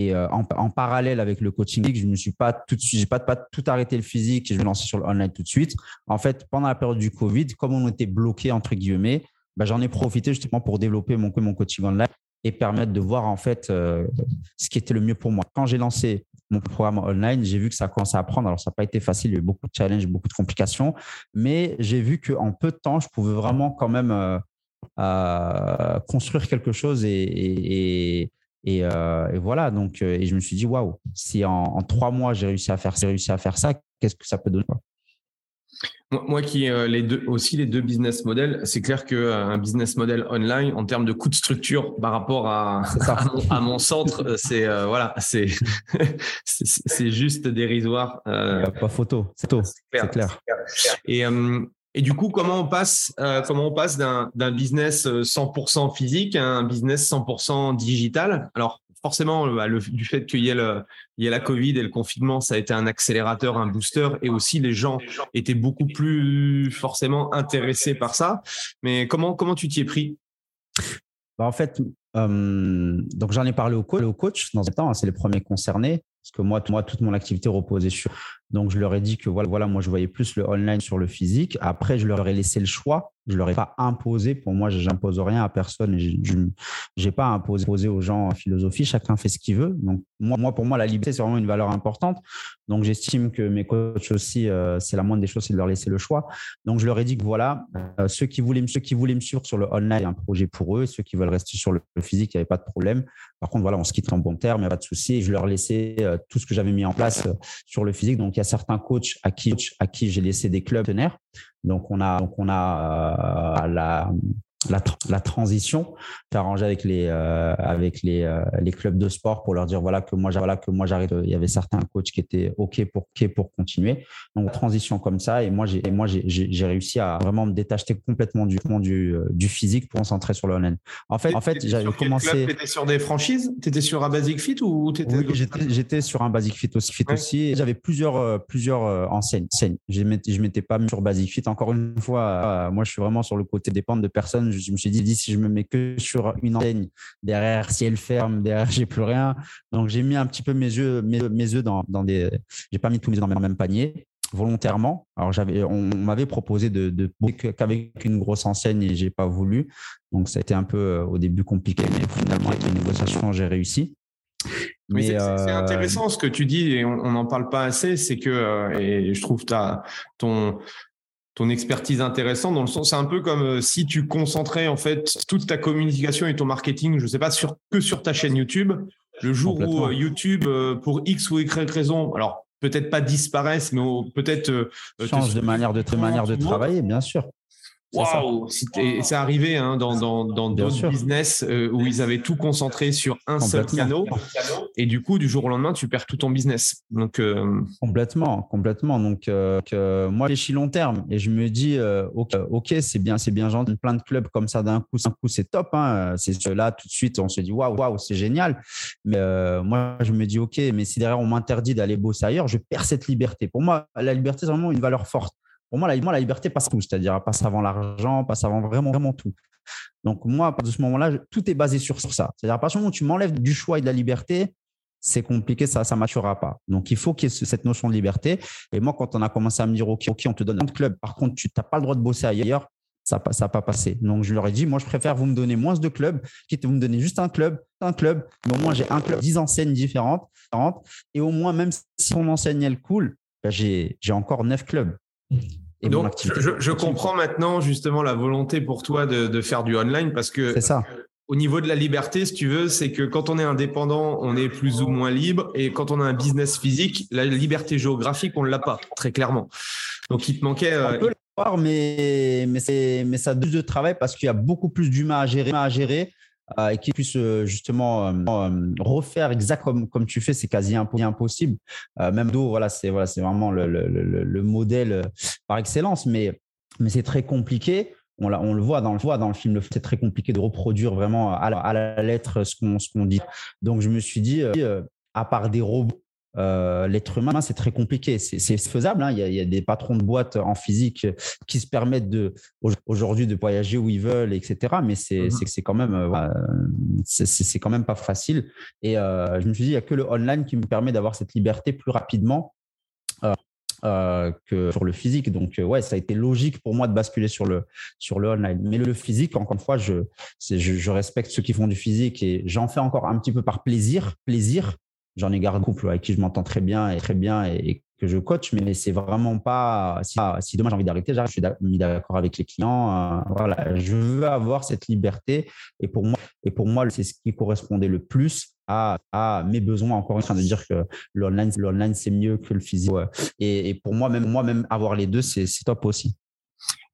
euh, en, parallèle avec le coaching, je ne me suis pas tout de suite, pas, pas tout arrêté le physique et je me lancer sur le online tout de suite. En fait, pendant la période du Covid, comme on était bloqué entre guillemets, bah, j'en ai profité justement pour développer mon, mon coaching online et permettre de voir en fait euh, ce qui était le mieux pour moi. Quand j'ai lancé mon programme online, j'ai vu que ça commençait à prendre. Alors, ça n'a pas été facile, il y a eu beaucoup de challenges, beaucoup de complications, mais j'ai vu qu'en peu de temps, je pouvais vraiment quand même euh, euh, construire quelque chose et, Et, voilà, donc, et je me suis dit, waouh, si en, trois mois j'ai réussi à faire, réussi à faire ça, qu'est-ce que ça peut donner moi qui euh, les deux, aussi les deux business models, c'est clair qu'un euh, business model online, en termes de coût de structure par rapport à, [laughs] à, mon, centre, euh, c'est voilà, [laughs] c'est c'est juste dérisoire. pas photo, c'est clair. clair. Et, et du coup, comment on passe, comment on passe d'un business 100% physique à un business 100% digital? Alors, forcément, bah, du fait qu'il y, ait la Covid et le confinement, ça a été un accélérateur, un booster, et aussi les gens étaient beaucoup plus forcément intéressés par ça. Mais comment, comment tu t'y es pris? Bah, En fait, donc j'en ai parlé au coach, dans un temps, hein, c'est les premiers concernés, parce que moi, toute mon activité reposait sur. Donc je leur ai dit que voilà, voilà, moi je voyais plus le online sur le physique. Après, je leur ai laissé le choix je leur ai pas imposé. Pour moi, je n'impose rien à personne. Je n'ai pas imposé aux gens en philosophie. Chacun fait ce qu'il veut. Donc, moi, pour moi, la liberté, c'est vraiment une valeur importante. Donc, j'estime que mes coachs aussi, euh, c'est la moindre des choses, c'est de leur laisser le choix. Donc, je leur ai dit que voilà, euh, ceux, qui voulaient, ceux qui voulaient me suivre sur le online, il un projet pour eux. Ceux qui veulent rester sur le, physique, il n'y avait pas de problème. Par contre, voilà, on se quitte en bon terme, il n'y a pas de souci. Je leur laissais euh, tout ce que j'avais mis en place sur le physique. Donc, il certains coachs à qui, à qui j'ai laissé des clubs partenaires. Donc on a donc on a euh, la la, la, transition, arrangé avec les euh, avec les, euh, les clubs de sport pour leur dire voilà que moi voilà que moi j'arrive. Il y avait certains coachs qui étaient ok pour pour continuer. Donc transition comme ça et moi j'ai moi j'ai réussi à vraiment me détacher complètement du du, euh, du physique pour me concentrer sur le online. En fait en fait j'avais commencé. Tu étais sur des franchises? Tu étais sur un Basic Fit ou étais Oui j'étais sur un Basic Fit aussi. Fit aussi. J'avais plusieurs plusieurs enseignes. Je ne m'étais pas mis sur Basic Fit. Encore une fois, moi je suis vraiment sur le côté dépendre de personnes je me suis dit, si je me mets que sur une enseigne, derrière, si elle ferme, derrière, j'ai plus rien. Donc, j'ai mis un petit peu mes yeux, mes, mes yeux dans, dans des. J'ai pas mis tous mes œufs dans le même panier volontairement. Alors, j'avais, on, m'avait proposé de, de qu'avec une grosse enseigne et j'ai pas voulu. Donc, ça a été un peu euh, au début compliqué, mais finalement, avec les négociations, j'ai réussi. Mais c'est, euh, intéressant ce que tu dis et on n'en parle pas assez, c'est que, euh, et je trouve ta, ton, ton expertise intéressante dans le sens c'est un peu comme euh, si tu concentrais en fait toute ta communication et ton marketing je sais pas sur que sur ta chaîne YouTube le jour où euh, YouTube euh, pour X ou Y raison alors peut-être pas disparaissent mais peut-être change de manière de, manière de travailler bien sûr Waouh C'est arrivé hein, dans d'autres business euh, où ils avaient tout concentré sur un seul canal. Et du coup, du jour au lendemain, tu perds tout ton business. Donc, euh, Complètement, complètement. Donc, euh, moi, je suis long terme et je me dis, OK, c'est bien, c'est bien gentil. Plein de clubs comme ça d'un coup, coup c'est top. Hein. C'est là, tout de suite, on se dit, waouh, waouh, c'est génial. Mais moi, je me dis, OK, mais si derrière, on m'interdit d'aller bosser ailleurs, je perds cette liberté. Pour moi, la liberté, c'est vraiment une valeur forte. Pour moi, la, liberté passe tout, c'est-à-dire passe avant l'argent, passe avant vraiment, vraiment tout. Donc, moi, à de ce moment-là, tout est basé sur, ça. C'est-à-dire, à partir du moment où tu m'enlèves du choix et de la liberté, c'est compliqué, ça ne maturera pas. Donc, il faut qu'il y ait cette notion de liberté. Et moi, quand on a commencé à me dire, OK, OK on te donne un club, par contre, tu n'as pas le droit de bosser ailleurs, ça n'a pas passé. Donc, je leur ai dit, moi, je préfère vous me donner moins de clubs, quitte vous me donner juste un club, un club, mais au moins, j'ai un club, 10 enseignes différentes, et au moins, même si mon enseigne, elle coule, ben, j'ai encore neuf clubs. Donc, je, comprends maintenant justement la volonté pour toi de, faire du online parce que ça. au niveau de la liberté, si tu veux, c'est que quand on est indépendant, on est plus ou moins libre et quand on a un business physique, la liberté géographique, on ne l'a pas, très clairement. Donc, il te manquait. On euh, peut l'avoir, mais, mais, mais ça a plus de travail parce qu'il y a beaucoup plus d'humains à gérer. À gérer euh, et qui puisse euh, justement euh, refaire exact comme, tu fais, c'est quasi impossible. même d'eau, voilà, c'est voilà, vraiment le, le, le, modèle par excellence, mais, mais c'est très compliqué. On, le voit dans le, voit dans le film, c'est très compliqué de reproduire vraiment à la, à la lettre ce qu'on qu'on dit. Donc, je me suis dit, à part des robots, euh, l'être humain, c'est très compliqué. C'est faisable. Hein. Il, y a, des patrons de boîtes en physique qui se permettent de aujourd'hui de voyager où ils veulent, etc. Mais c'est mmh quand même, euh, c'est quand même pas facile. Et euh, je me suis dit, il n'y a que le online qui me permet d'avoir cette liberté plus rapidement. que sur le physique. Donc, ouais, ça a été logique pour moi de basculer sur le, sur le online. Mais le, physique, encore une fois, je, je, je, respecte ceux qui font du physique et j'en fais encore un petit peu par plaisir, plaisir, J'en ai gardé un couple avec qui je m'entends très bien et très bien et, que je coach, mais c'est vraiment pas si, si demain j'ai envie d'arrêter, je suis mis d'accord avec les clients. Euh, voilà, je veux avoir cette liberté et pour moi, et pour moi, c'est ce qui correspondait le plus à, à, mes besoins. Encore une fois, de dire que l'online, l'online c'est mieux que le physique. Et, et, pour moi, même moi, même avoir les deux, c'est top aussi.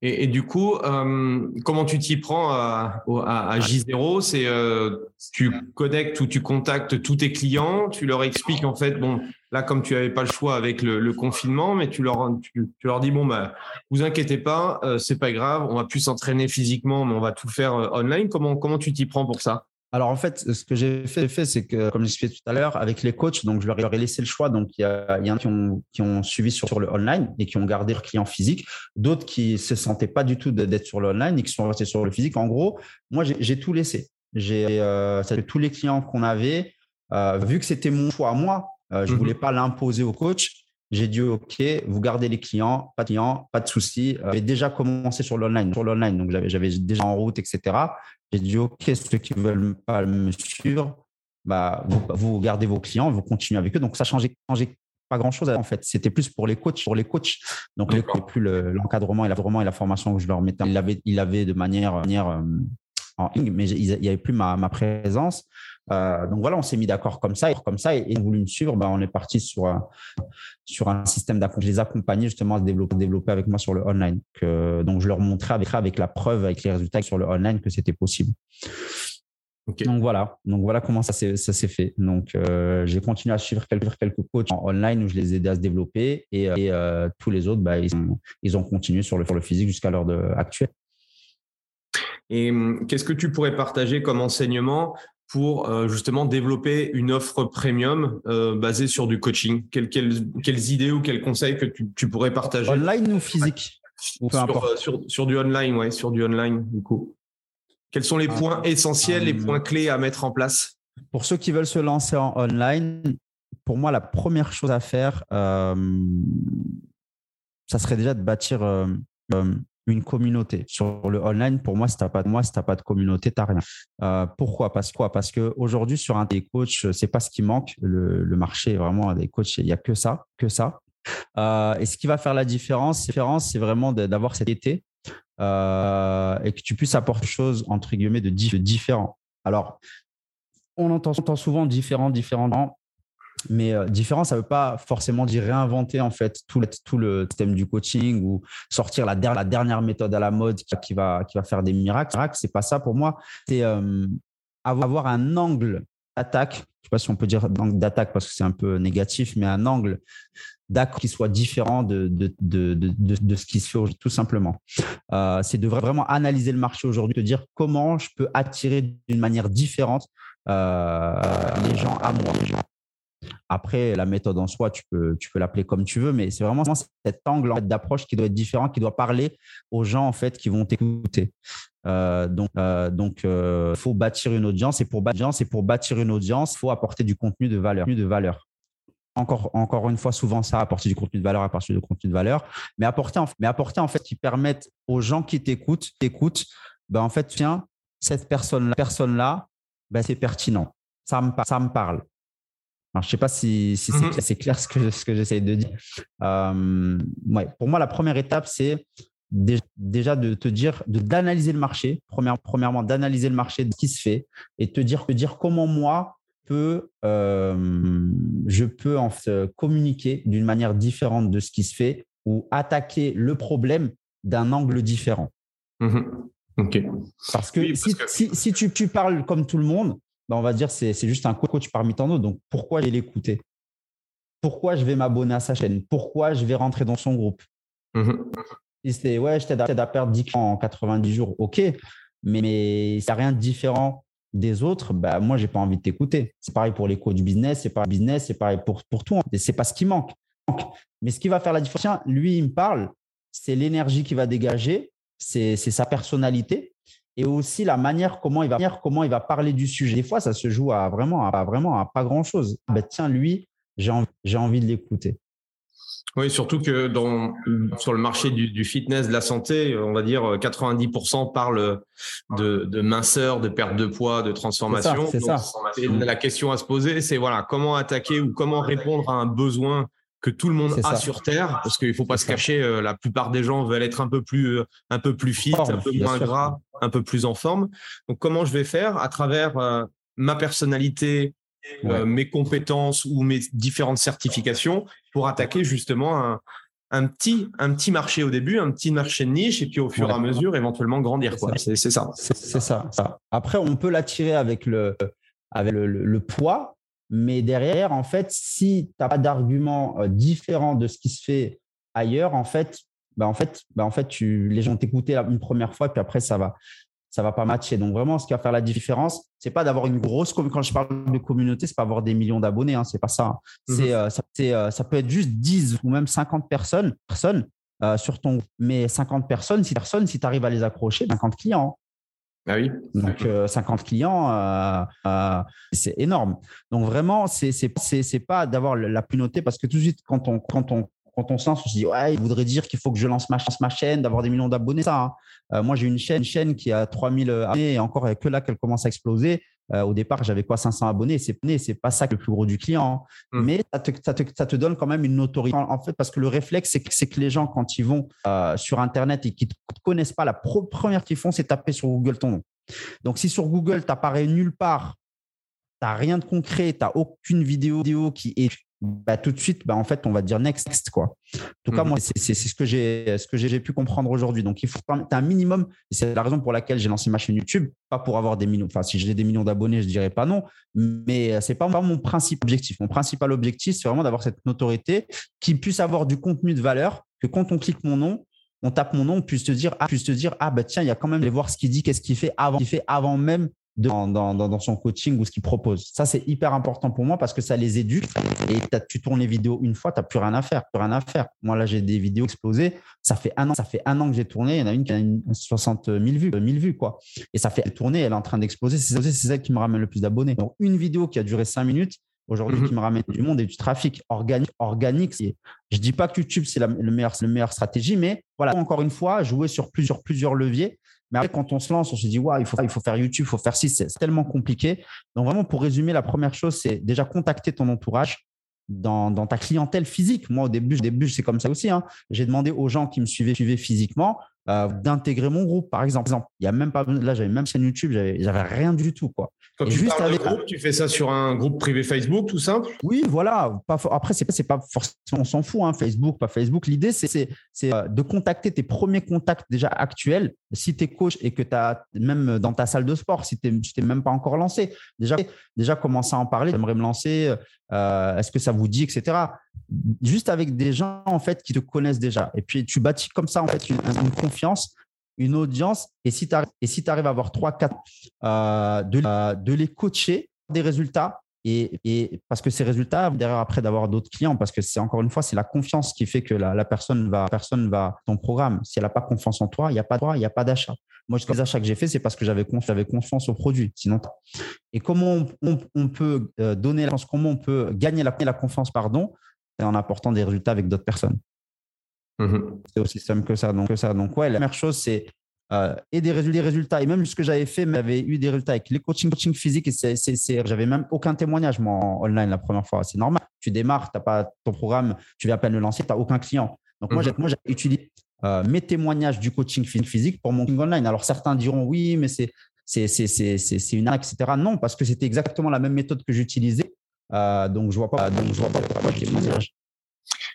Et, et, du coup, euh, comment tu t'y prends à, à, à J0 C'est euh, tu connectes ou tu contactes tous tes clients, tu leur expliques en fait, bon, là comme tu avais pas le choix avec le, le confinement, mais tu leur tu, tu, leur dis bon bah vous inquiétez pas, euh, c'est pas grave, on va plus s'entraîner physiquement, mais on va tout faire euh, online. Comment comment tu t'y prends pour ça? Alors en fait, ce que j'ai fait, fait c'est que, comme j'expliquais tout à l'heure, avec les coachs, donc je leur ai laissé le choix. Donc il y, a, il y en a qui ont, qui ont suivi sur, sur, le online et qui ont gardé leur client physique, d'autres qui se sentaient pas du tout d'être sur le online et qui sont restés sur le physique. En gros, moi j'ai tout laissé. J'ai euh, tous les clients qu'on avait, euh, vu que c'était mon choix à moi, euh, je mmh. voulais pas l'imposer au coach. J'ai dit OK, vous gardez les clients, pas de clients, pas de soucis. Euh, j'avais déjà commencé sur l'online, sur l'online, donc j'avais déjà en route, etc. J'ai dit, OK, ceux qui ne veulent pas me suivre, bah, vous, vous, gardez vos clients, vous continuez avec eux. Donc, ça changeait, changeait pas grand chose en fait. C'était plus pour les coachs, pour les coachs. Donc, les, plus l'encadrement et, la, et la formation que je leur mettais. Il avait, il avait de manière, manière euh, en ligne, mais il n'y avait plus ma, ma présence. Euh, donc voilà, on s'est mis d'accord comme ça et comme ça et, et voulu me suivre. Ben, on est parti sur un, sur un système d'accompagnement. Je les accompagnais justement à se développer, développer avec moi sur le online. Que, donc je leur montrais avec, avec la preuve, avec les résultats sur le online que c'était possible. Donc voilà, donc voilà comment ça s'est ça s'est fait. Donc euh, j'ai continué à suivre quelques quelques coachs en online où je les aidais à se développer et, et euh, tous les autres, bah, ils, ont, ils ont continué sur le, sur le physique jusqu'à l'heure actuelle. Et hum, qu'est-ce que tu pourrais partager comme enseignement pour euh, justement développer une offre premium euh, basée sur du coaching quelles, quelles, quelles, idées ou quels conseils que tu, tu pourrais partager Online ou physique sur, euh, sur, sur, du online, ouais, sur du online du coup. Quels sont les ah. points essentiels, les points clés à mettre en place? Pour ceux qui veulent se lancer en online, pour moi, la première chose à faire, euh, ça serait déjà de bâtir une communauté. Sur le online, pour moi, si tu n'as pas de moi, si pas de communauté, tu n'as rien. Euh, pourquoi? Parce quoi? Parce qu'aujourd'hui, sur un des coachs, c'est pas ce qui manque. Le, le marché, vraiment, des coachs, il n'y a que ça, que ça. Euh, et ce qui va faire la différence, c'est vraiment d'avoir cet été euh, et que tu puisses apporter quelque chose, entre guillemets, de, de différent. Alors, on entend, on entend souvent différent, différent. Mais euh, différent, ça ne veut pas forcément dire réinventer en fait tout le, tout le système du coaching ou sortir la, dernière méthode à la mode qui, va, qui va faire des miracles. C'est pas ça pour moi. C'est euh, avoir un angle d'attaque. Je ne sais pas si on peut dire angle d'attaque parce que c'est un peu négatif, mais un angle d'attaque qui soit différent de, de, de, de, ce qui se fait tout simplement. Euh, c'est de vraiment analyser le marché aujourd'hui, de dire comment je peux attirer d'une manière différente les gens à moi. Après, la méthode en soi, tu peux, tu peux l'appeler comme tu veux, mais c'est vraiment cet angle d'approche qui doit être différent, qui doit parler aux gens en fait qui vont t'écouter. Euh, donc, euh, donc, euh, faut bâtir une audience et pour bâtir, et pour bâtir une audience, il faut apporter du contenu de valeur, de valeur. Encore, encore une fois, souvent ça, apporter du contenu de valeur, apporter du contenu de valeur, mais apporter, en, mais apporter en fait qui permettent aux gens qui t'écoutent, t'écoutent, ben en fait, tiens, cette personne, personne là, ben c'est pertinent, ça me parle. Alors, je ne sais pas si, si c'est mmh clair ce que, ce que j'essaie de dire. Euh, ouais. Pour moi, la première étape, c'est déjà de te dire, d'analyser le marché. premièrement, d'analyser le marché de ce qui se fait et te dire, te dire comment moi peux, euh, je peux en fait communiquer d'une manière différente de ce qui se fait ou attaquer le problème d'un angle différent. Mmh. Parce que, si, Si, si, tu, tu parles comme tout le monde, bah, on va dire c'est c'est juste un coach parmi tant d'autres. Donc, pourquoi je vais l'écouter? Pourquoi je vais m'abonner à sa chaîne? Pourquoi je vais rentrer dans son groupe? Mmh Si c'est ouais, je t'aide à, perdre 10 ans en 90 jours, ok, mais, mais ça rien de différent des autres, bah, moi, j'ai pas envie de t'écouter. C'est pareil pour les coachs business, c'est pareil business, c'est pareil pour, pour tout. C'est pas ce qui manque. Mais ce qui va faire la différence, lui, il me parle, c'est l'énergie qu'il va dégager, c'est sa personnalité et aussi la manière comment il va comment il va parler du sujet. Des fois, ça se joue à vraiment à, vraiment à pas grand chose. Ben, tiens, lui, j'ai envie, j'ai envie de l'écouter. Oui, surtout que dans, sur le marché du, fitness, de la santé, on va dire 90% parlent de, de, minceur, de perte de poids, de transformation. C'est ça. La question à se poser, c'est voilà, comment attaquer ou comment répondre à un besoin que tout le monde a sur Terre, parce qu'il faut pas se cacher, euh, la plupart des gens veulent être un peu plus, euh, un peu plus fit, un peu moins gras, un peu plus en forme. Donc, comment je vais faire à travers euh, ma personnalité, mes compétences ou mes différentes certifications pour attaquer justement un, un petit, un petit marché au début, un petit marché de niche, et puis au fur et à mesure, éventuellement grandir. C'est ça. C'est ça, ça, Après, on peut l'attirer avec le, avec le, poids, mais derrière, en fait, si tu n'as pas d'argument euh, différent de ce qui se fait ailleurs, en fait, bah en fait, bah en fait tu, les gens t'écoutaient une première fois, puis après, ça va, ça va pas matcher. Donc vraiment, ce qui va faire la différence, c'est pas d'avoir une grosse quand je parle de communauté, c'est pas avoir des millions d'abonnés, hein, c'est pas ça. Mhm. C'est euh, ça, euh, ça, peut être juste 10 ou même 50 personnes, personnes euh, sur ton mais 50 personnes, si personnes, si tu arrives à les accrocher, 50 clients. Ah oui. Donc [laughs] 50 clients, c'est énorme. Donc vraiment, c'est c'est pas d'avoir la communauté parce que tout de suite quand on quand on quand on se lance, on se dit ouais, il voudrait dire qu'il faut que je lance ma, ma chaîne, d'avoir des millions d'abonnés. Ça, hein. euh, moi, j'ai une chaîne, une chaîne qui a 3000 abonnés et encore que là qu'elle commence à exploser. Euh, au départ, j'avais quoi 500 abonnés? C'est c'est pas ça le plus gros du client, hein. mmh. mais ça te, ça, te, ça te, donne quand même une notoriété. En fait, parce que le réflexe, c'est que, que les gens quand ils vont euh, sur Internet et qu'ils ne connaissent pas, la première qu'ils font, c'est taper sur Google ton nom. Donc, si sur Google, tu n'apparais nulle part, tu n'as rien de concret, tu n'as aucune vidéo, vidéo qui est bah, tout de suite, bah, en fait, on va dire next, quoi. En tout cas, mmh moi, c'est ce que j'ai, ce que j'ai pu comprendre aujourd'hui. Donc, il faut un minimum. C'est la raison pour laquelle j'ai lancé ma chaîne YouTube, pas pour avoir des millions. Enfin, si j'ai des millions d'abonnés, je dirais pas non, mais c'est pas mon principal objectif. Mon principal objectif, c'est vraiment d'avoir cette notoriété qui puisse avoir du contenu de valeur. Que quand on clique mon nom, on tape mon nom, on puisse te dire, ah, puisse te dire, ah, bah tiens, il y a quand même aller voir ce qu'il dit, qu'est-ce qu'il fait avant, qu'il fait avant même dans, dans, son coaching ou ce qu'il propose. Ça, c'est hyper important pour moi parce que ça les éduque. Et tu tournes les vidéos une fois, tu n'as plus rien à faire. Plus rien à faire. Moi, là, j'ai des vidéos explosées. Ça fait un an, ça fait un an que j'ai tourné. Il y en a une qui a une 60 000 vues, 1000 vues, quoi. Et ça fait tourner, elle est en train d'exploser. C'est ça qui me ramène le plus d'abonnés. Donc, une vidéo qui a duré cinq minutes, aujourd'hui, mhm. qui me ramène du monde et du trafic organique. organique je dis pas que YouTube, c'est la le meilleur, le meilleure stratégie, mais voilà, encore une fois, jouer sur plusieurs, plusieurs leviers mais après, quand on se lance, on se dit, il faut, il faire YouTube, il faut faire ci, c'est tellement compliqué. Donc, vraiment, pour résumer, la première chose, c'est déjà contacter ton entourage dans, ta clientèle physique. Moi, au début, début c'est comme ça aussi. Hein. J'ai demandé aux gens qui me suivaient, suivaient physiquement euh, d'intégrer mon groupe, par exemple. Il y a même pas, là, j'avais même chaîne YouTube, j'avais rien du tout. Quoi. Quand tu juste avec... groupe, tu fais ça sur un groupe privé Facebook, tout simple? Oui, voilà. Pas, après, c'est pas, pas forcément, on s'en fout, hein, Facebook, pas Facebook. L'idée, c'est euh, de contacter tes premiers contacts déjà actuels. Si tu es coach et que tu as même dans ta salle de sport, si tu n'es même pas encore lancé, déjà, déjà commencer à en parler. J'aimerais me lancer. Euh, est-ce que ça vous dit, etc. Juste avec des gens en fait qui te connaissent déjà. Et puis tu bâtis comme ça en fait une, une audience. Et si tu arrives, à avoir trois, quatre, euh, de, euh, de les coacher des résultats. Et, parce que ces résultats, derrière après d'avoir d'autres clients, parce que c'est encore une fois, c'est la confiance qui fait que la, personne va, personne ton programme. Si elle n'a pas confiance en toi, il n'y a pas de il n'y a pas d'achat. Moi, les achats que j'ai fait, c'est parce que j'avais confiance au produit. Sinon, et comment on, peut euh, donner la confiance, comment on peut gagner la, la confiance, pardon, en apportant des résultats avec d'autres personnes? Mm-hmm. C'est aussi simple que ça. Donc, que ça. Donc, ouais, la première chose, c'est euh, et des résultats. Et même ce que j'avais fait, j'avais eu des résultats avec les coaching, coaching physique. Et c'est, j'avais même aucun témoignage moi en online la première fois. C'est normal. Tu démarres, tu n'as pas ton programme, tu viens à peine le lancer, tu n'as aucun client. Donc moi, mm-hmm. moi, j'ai utilisé euh, mes témoignages du coaching physique pour mon coaching online. Alors certains diront oui, mais c'est c'est c'est une arnaque, etc. Non, parce que c'était exactement la même méthode que j'utilisais. Euh, donc je vois pas. Donc je vois pas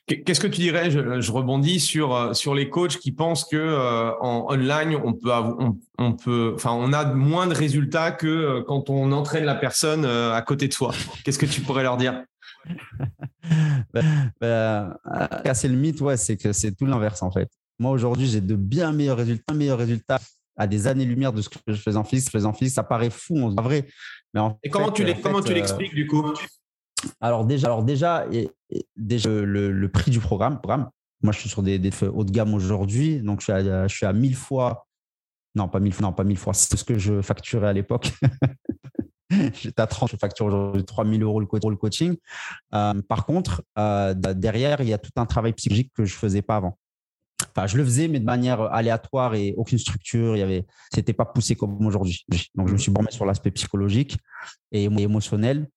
Qu'est-ce que tu dirais? Je, rebondis sur euh, sur les coachs qui pensent que en online on peut on, on, peut enfin on a moins de résultats que quand on entraîne la personne à côté de soi. Qu'est-ce que tu pourrais leur dire? [laughs] Ben, ben, casser le mythe, ouais, c'est que c'est tout l'inverse en fait. Moi, aujourd'hui, j'ai de bien meilleurs résultats, meilleurs résultats à des années-lumière de ce que je faisais en physique. Je faisais en physique, ça paraît fou, on vrai. Mais et comment tu euh, l'expliques du coup? Alors déjà, alors déjà, déjà le, prix du programme, programme. Moi, je suis sur des, des hauts de gamme aujourd'hui, donc je suis, à, je suis à 1000 fois. Non, pas 1000 fois, non, pas 1000 fois. C'est ce que je facturais à l'époque. [laughs] J'étais à 30, je facture aujourd'hui 3000 euros le, coaching. Euh, par contre, euh, derrière, il y a tout un travail psychologique que je ne faisais pas avant. Enfin, je le faisais, mais de manière aléatoire et aucune structure. Il y avait, c'était pas poussé comme aujourd'hui. Donc, je me suis borné sur l'aspect psychologique et émotionnel.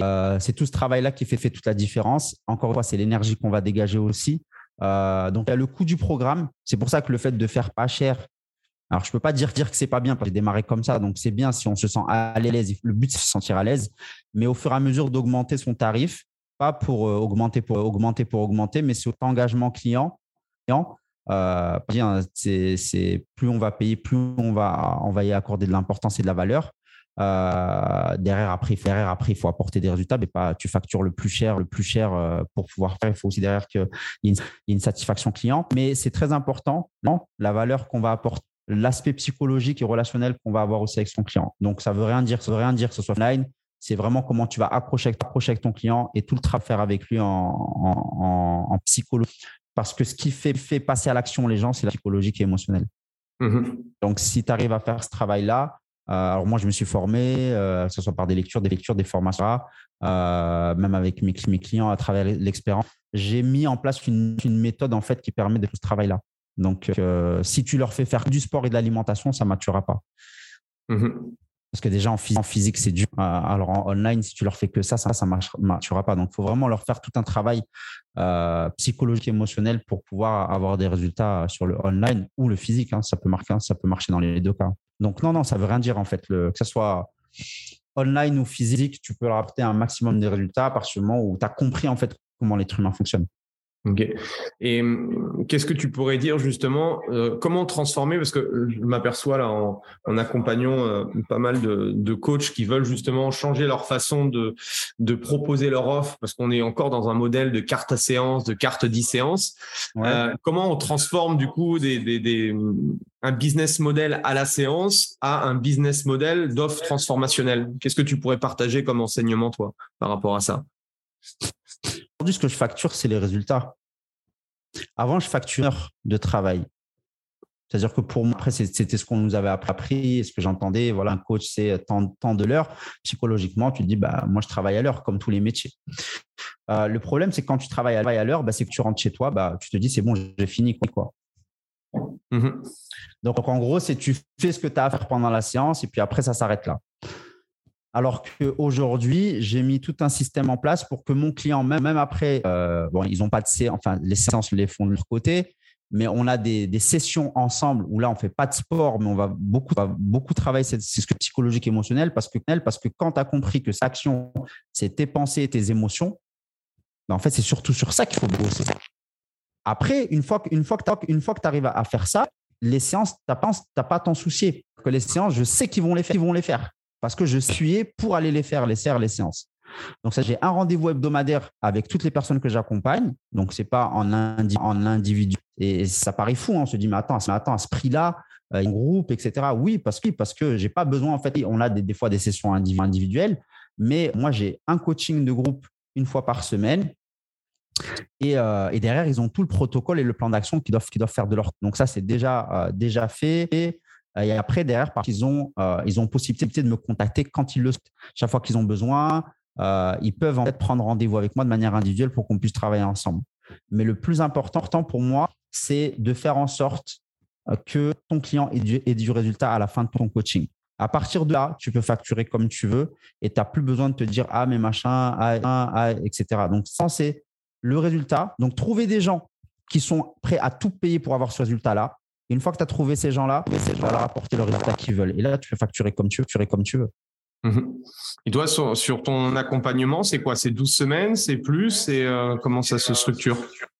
Euh, c'est tout ce travail-là qui fait, toute la différence. Encore une fois, c'est l'énergie qu'on va dégager aussi. Euh, donc, il y a le coût du programme. C'est pour ça que le fait de faire pas cher, Alors, je ne peux pas dire, dire que c'est pas bien parce que j'ai démarré comme ça. Donc, c'est bien si on se sent à l'aise. Le but, c'est de se sentir à l'aise. Mais au fur et à mesure d'augmenter son tarif, pas pour euh, augmenter, pour augmenter, pour augmenter, mais c'est au engagement client. Euh, c'est plus on va payer, plus on va, on va y accorder de l'importance et de la valeur. Euh, derrière, après, derrière, après, il faut apporter des résultats, mais pas tu factures le plus cher, le plus cher euh, pour pouvoir faire. Il faut aussi derrière qu'il y, ait une satisfaction client. Mais c'est très important, non la valeur qu'on va apporter, l'aspect psychologique et relationnel qu'on va avoir aussi avec son client. Donc, ça veut rien dire, ça veut rien dire que ce soit online. C'est vraiment comment tu vas approcher, approcher avec ton client et tout le travail faire avec lui en, en, en, psychologie. Parce que ce qui fait, fait passer à l'action les gens, c'est la psychologique et émotionnelle. Mmh Donc, si tu arrives à faire ce travail-là, alors moi, je me suis formé, euh, que ce soit par des lectures, des lectures, des formations, euh, même avec mes, clients à travers l'expérience. J'ai mis en place une, méthode en fait qui permet de faire ce travail-là. Donc, si tu leur fais faire du sport et de l'alimentation, ça ne maturera pas. Mmh Parce que déjà en, physique, c'est dur. alors en online, si tu leur fais que ça, ça ne maturera pas. Donc, il faut vraiment leur faire tout un travail psychologique et émotionnel pour pouvoir avoir des résultats sur le online ou le physique. Hein. Ça, peut marquer, ça peut marcher dans les deux cas. Donc, non, non, ça ne veut rien dire en fait. que ce soit online ou physique, tu peux leur apporter un maximum de résultats à partir du moment où tu as compris en fait comment l'être humain fonctionne. Ok. Et hum, qu'est-ce que tu pourrais dire justement euh, Comment transformer Parce que je m'aperçois là en, accompagnant euh, pas mal de, coachs qui veulent justement changer leur façon de, de proposer leur offre, parce qu'on est encore dans un modèle de carte à séance, de carte 10 séances. Euh, comment on transforme du coup des, des, un business model à la séance à un business model d'offre transformationnelle? Qu'est-ce que tu pourrais partager comme enseignement toi par rapport à ça? Aujourd'hui, ce que je facture, c'est les résultats. Avant, je facture de travail. C'est-à-dire que pour moi, après, c'était ce qu'on nous avait appris, ce que j'entendais. Voilà, un coach, c'est tant, de l'heure. Psychologiquement, tu te dis, bah, moi, je travaille à l'heure, comme tous les métiers. Euh, le problème, c'est que quand tu travailles à l'heure, bah, c'est que tu rentres chez toi, bah, tu te dis, c'est bon, j'ai fini. Quoi. Mmh Donc, en gros, c'est tu fais ce que tu as à faire pendant la séance et puis après, ça s'arrête là. Alors qu'aujourd'hui, j'ai mis tout un système en place pour que mon client, même, après, euh, bon, ils n'ont pas de séance, enfin, les séances les font de leur côté, mais on a des, sessions ensemble où là, on ne fait pas de sport, mais on va beaucoup, travailler c'est ce que psychologique émotionnel parce que, parce que quand tu as compris que cette action, c'est tes pensées et tes émotions, ben, en fait, c'est surtout sur ça qu'il faut bosser. Après, une fois, que tu arrives à, faire ça, les séances, tu n'as pas, pas à t'en soucier. Que les séances, je sais qu'ils vont les faire. Ils vont les faire parce que je suis pour aller les faire, les serres, les séances. Donc, ça, j'ai un rendez-vous hebdomadaire avec toutes les personnes que j'accompagne. Donc, ce n'est pas en, en, individu. Et ça paraît fou. Hein. On se dit, mais attends, attends à ce prix-là, euh, groupe, etc. Oui, parce que, parce que je n'ai pas besoin, en fait, on a des, fois des sessions individuelles, mais moi, j'ai un coaching de groupe une fois par semaine. Et, euh, derrière, ils ont tout le protocole et le plan d'action qu'ils doivent, doivent faire de leur. Donc, ça, c'est déjà, euh, déjà fait. Et et après, derrière, parce qu'ils ont, euh, ils ont possibilité de me contacter quand ils le chaque fois qu'ils ont besoin. Euh, ils peuvent en fait prendre rendez-vous avec moi de manière individuelle pour qu'on puisse travailler ensemble. Mais le plus important pour moi, c'est de faire en sorte que ton client ait du, ait du, résultat à la fin de ton coaching. À partir de là, tu peux facturer comme tu veux et tu n'as plus besoin de te dire ah mais machin, ah, ah, ah etc. Donc ça c'est le résultat. Donc trouver des gens qui sont prêts à tout payer pour avoir ce résultat-là, une fois que tu as trouvé ces gens-là, tu vas leur apporter le résultat qu'ils veulent. Et là, tu peux facturer comme tu veux, facturer comme tu veux. Mhm. Et toi, sur, ton accompagnement, c'est quoi? C'est 12 semaines? C'est plus? C'est euh, comment ça se structure?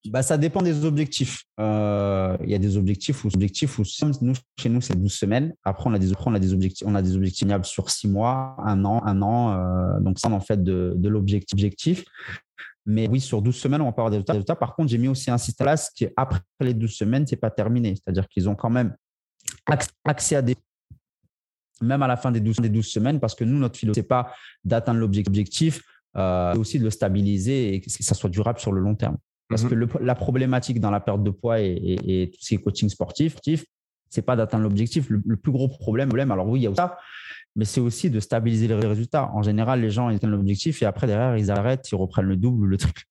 Bah, Ça dépend des objectifs. Euh, il y a des objectifs où, objectifs où nous, chez nous, c'est 12 semaines. Après, on a des, on a des objectifs on a des objectifs sur 6 mois, un an, un an. Euh, donc, ça, en fait de, de l'objectif. Mais oui, sur 12 semaines, on va pas avoir des résultats. Par contre, j'ai mis aussi un système là, qui après les 12 semaines, ce n'est pas terminé. C'est-à-dire qu'ils ont quand même accès à des même à la fin des 12, des 12 semaines, parce que nous, notre philosophie, ce n'est pas d'atteindre l'objectif, euh, aussi de le stabiliser et que ça soit durable sur le long terme. Parce que mm-hmm. la problématique dans la perte de poids et, et, tout ce qui est coaching sportif, c'est pas d'atteindre l'objectif. Le, le, plus gros problème, alors oui, il y a ça, mais c'est aussi de stabiliser les résultats. En général, les gens ils atteignent l'objectif et après derrière ils arrêtent, ils reprennent le double ou le triple.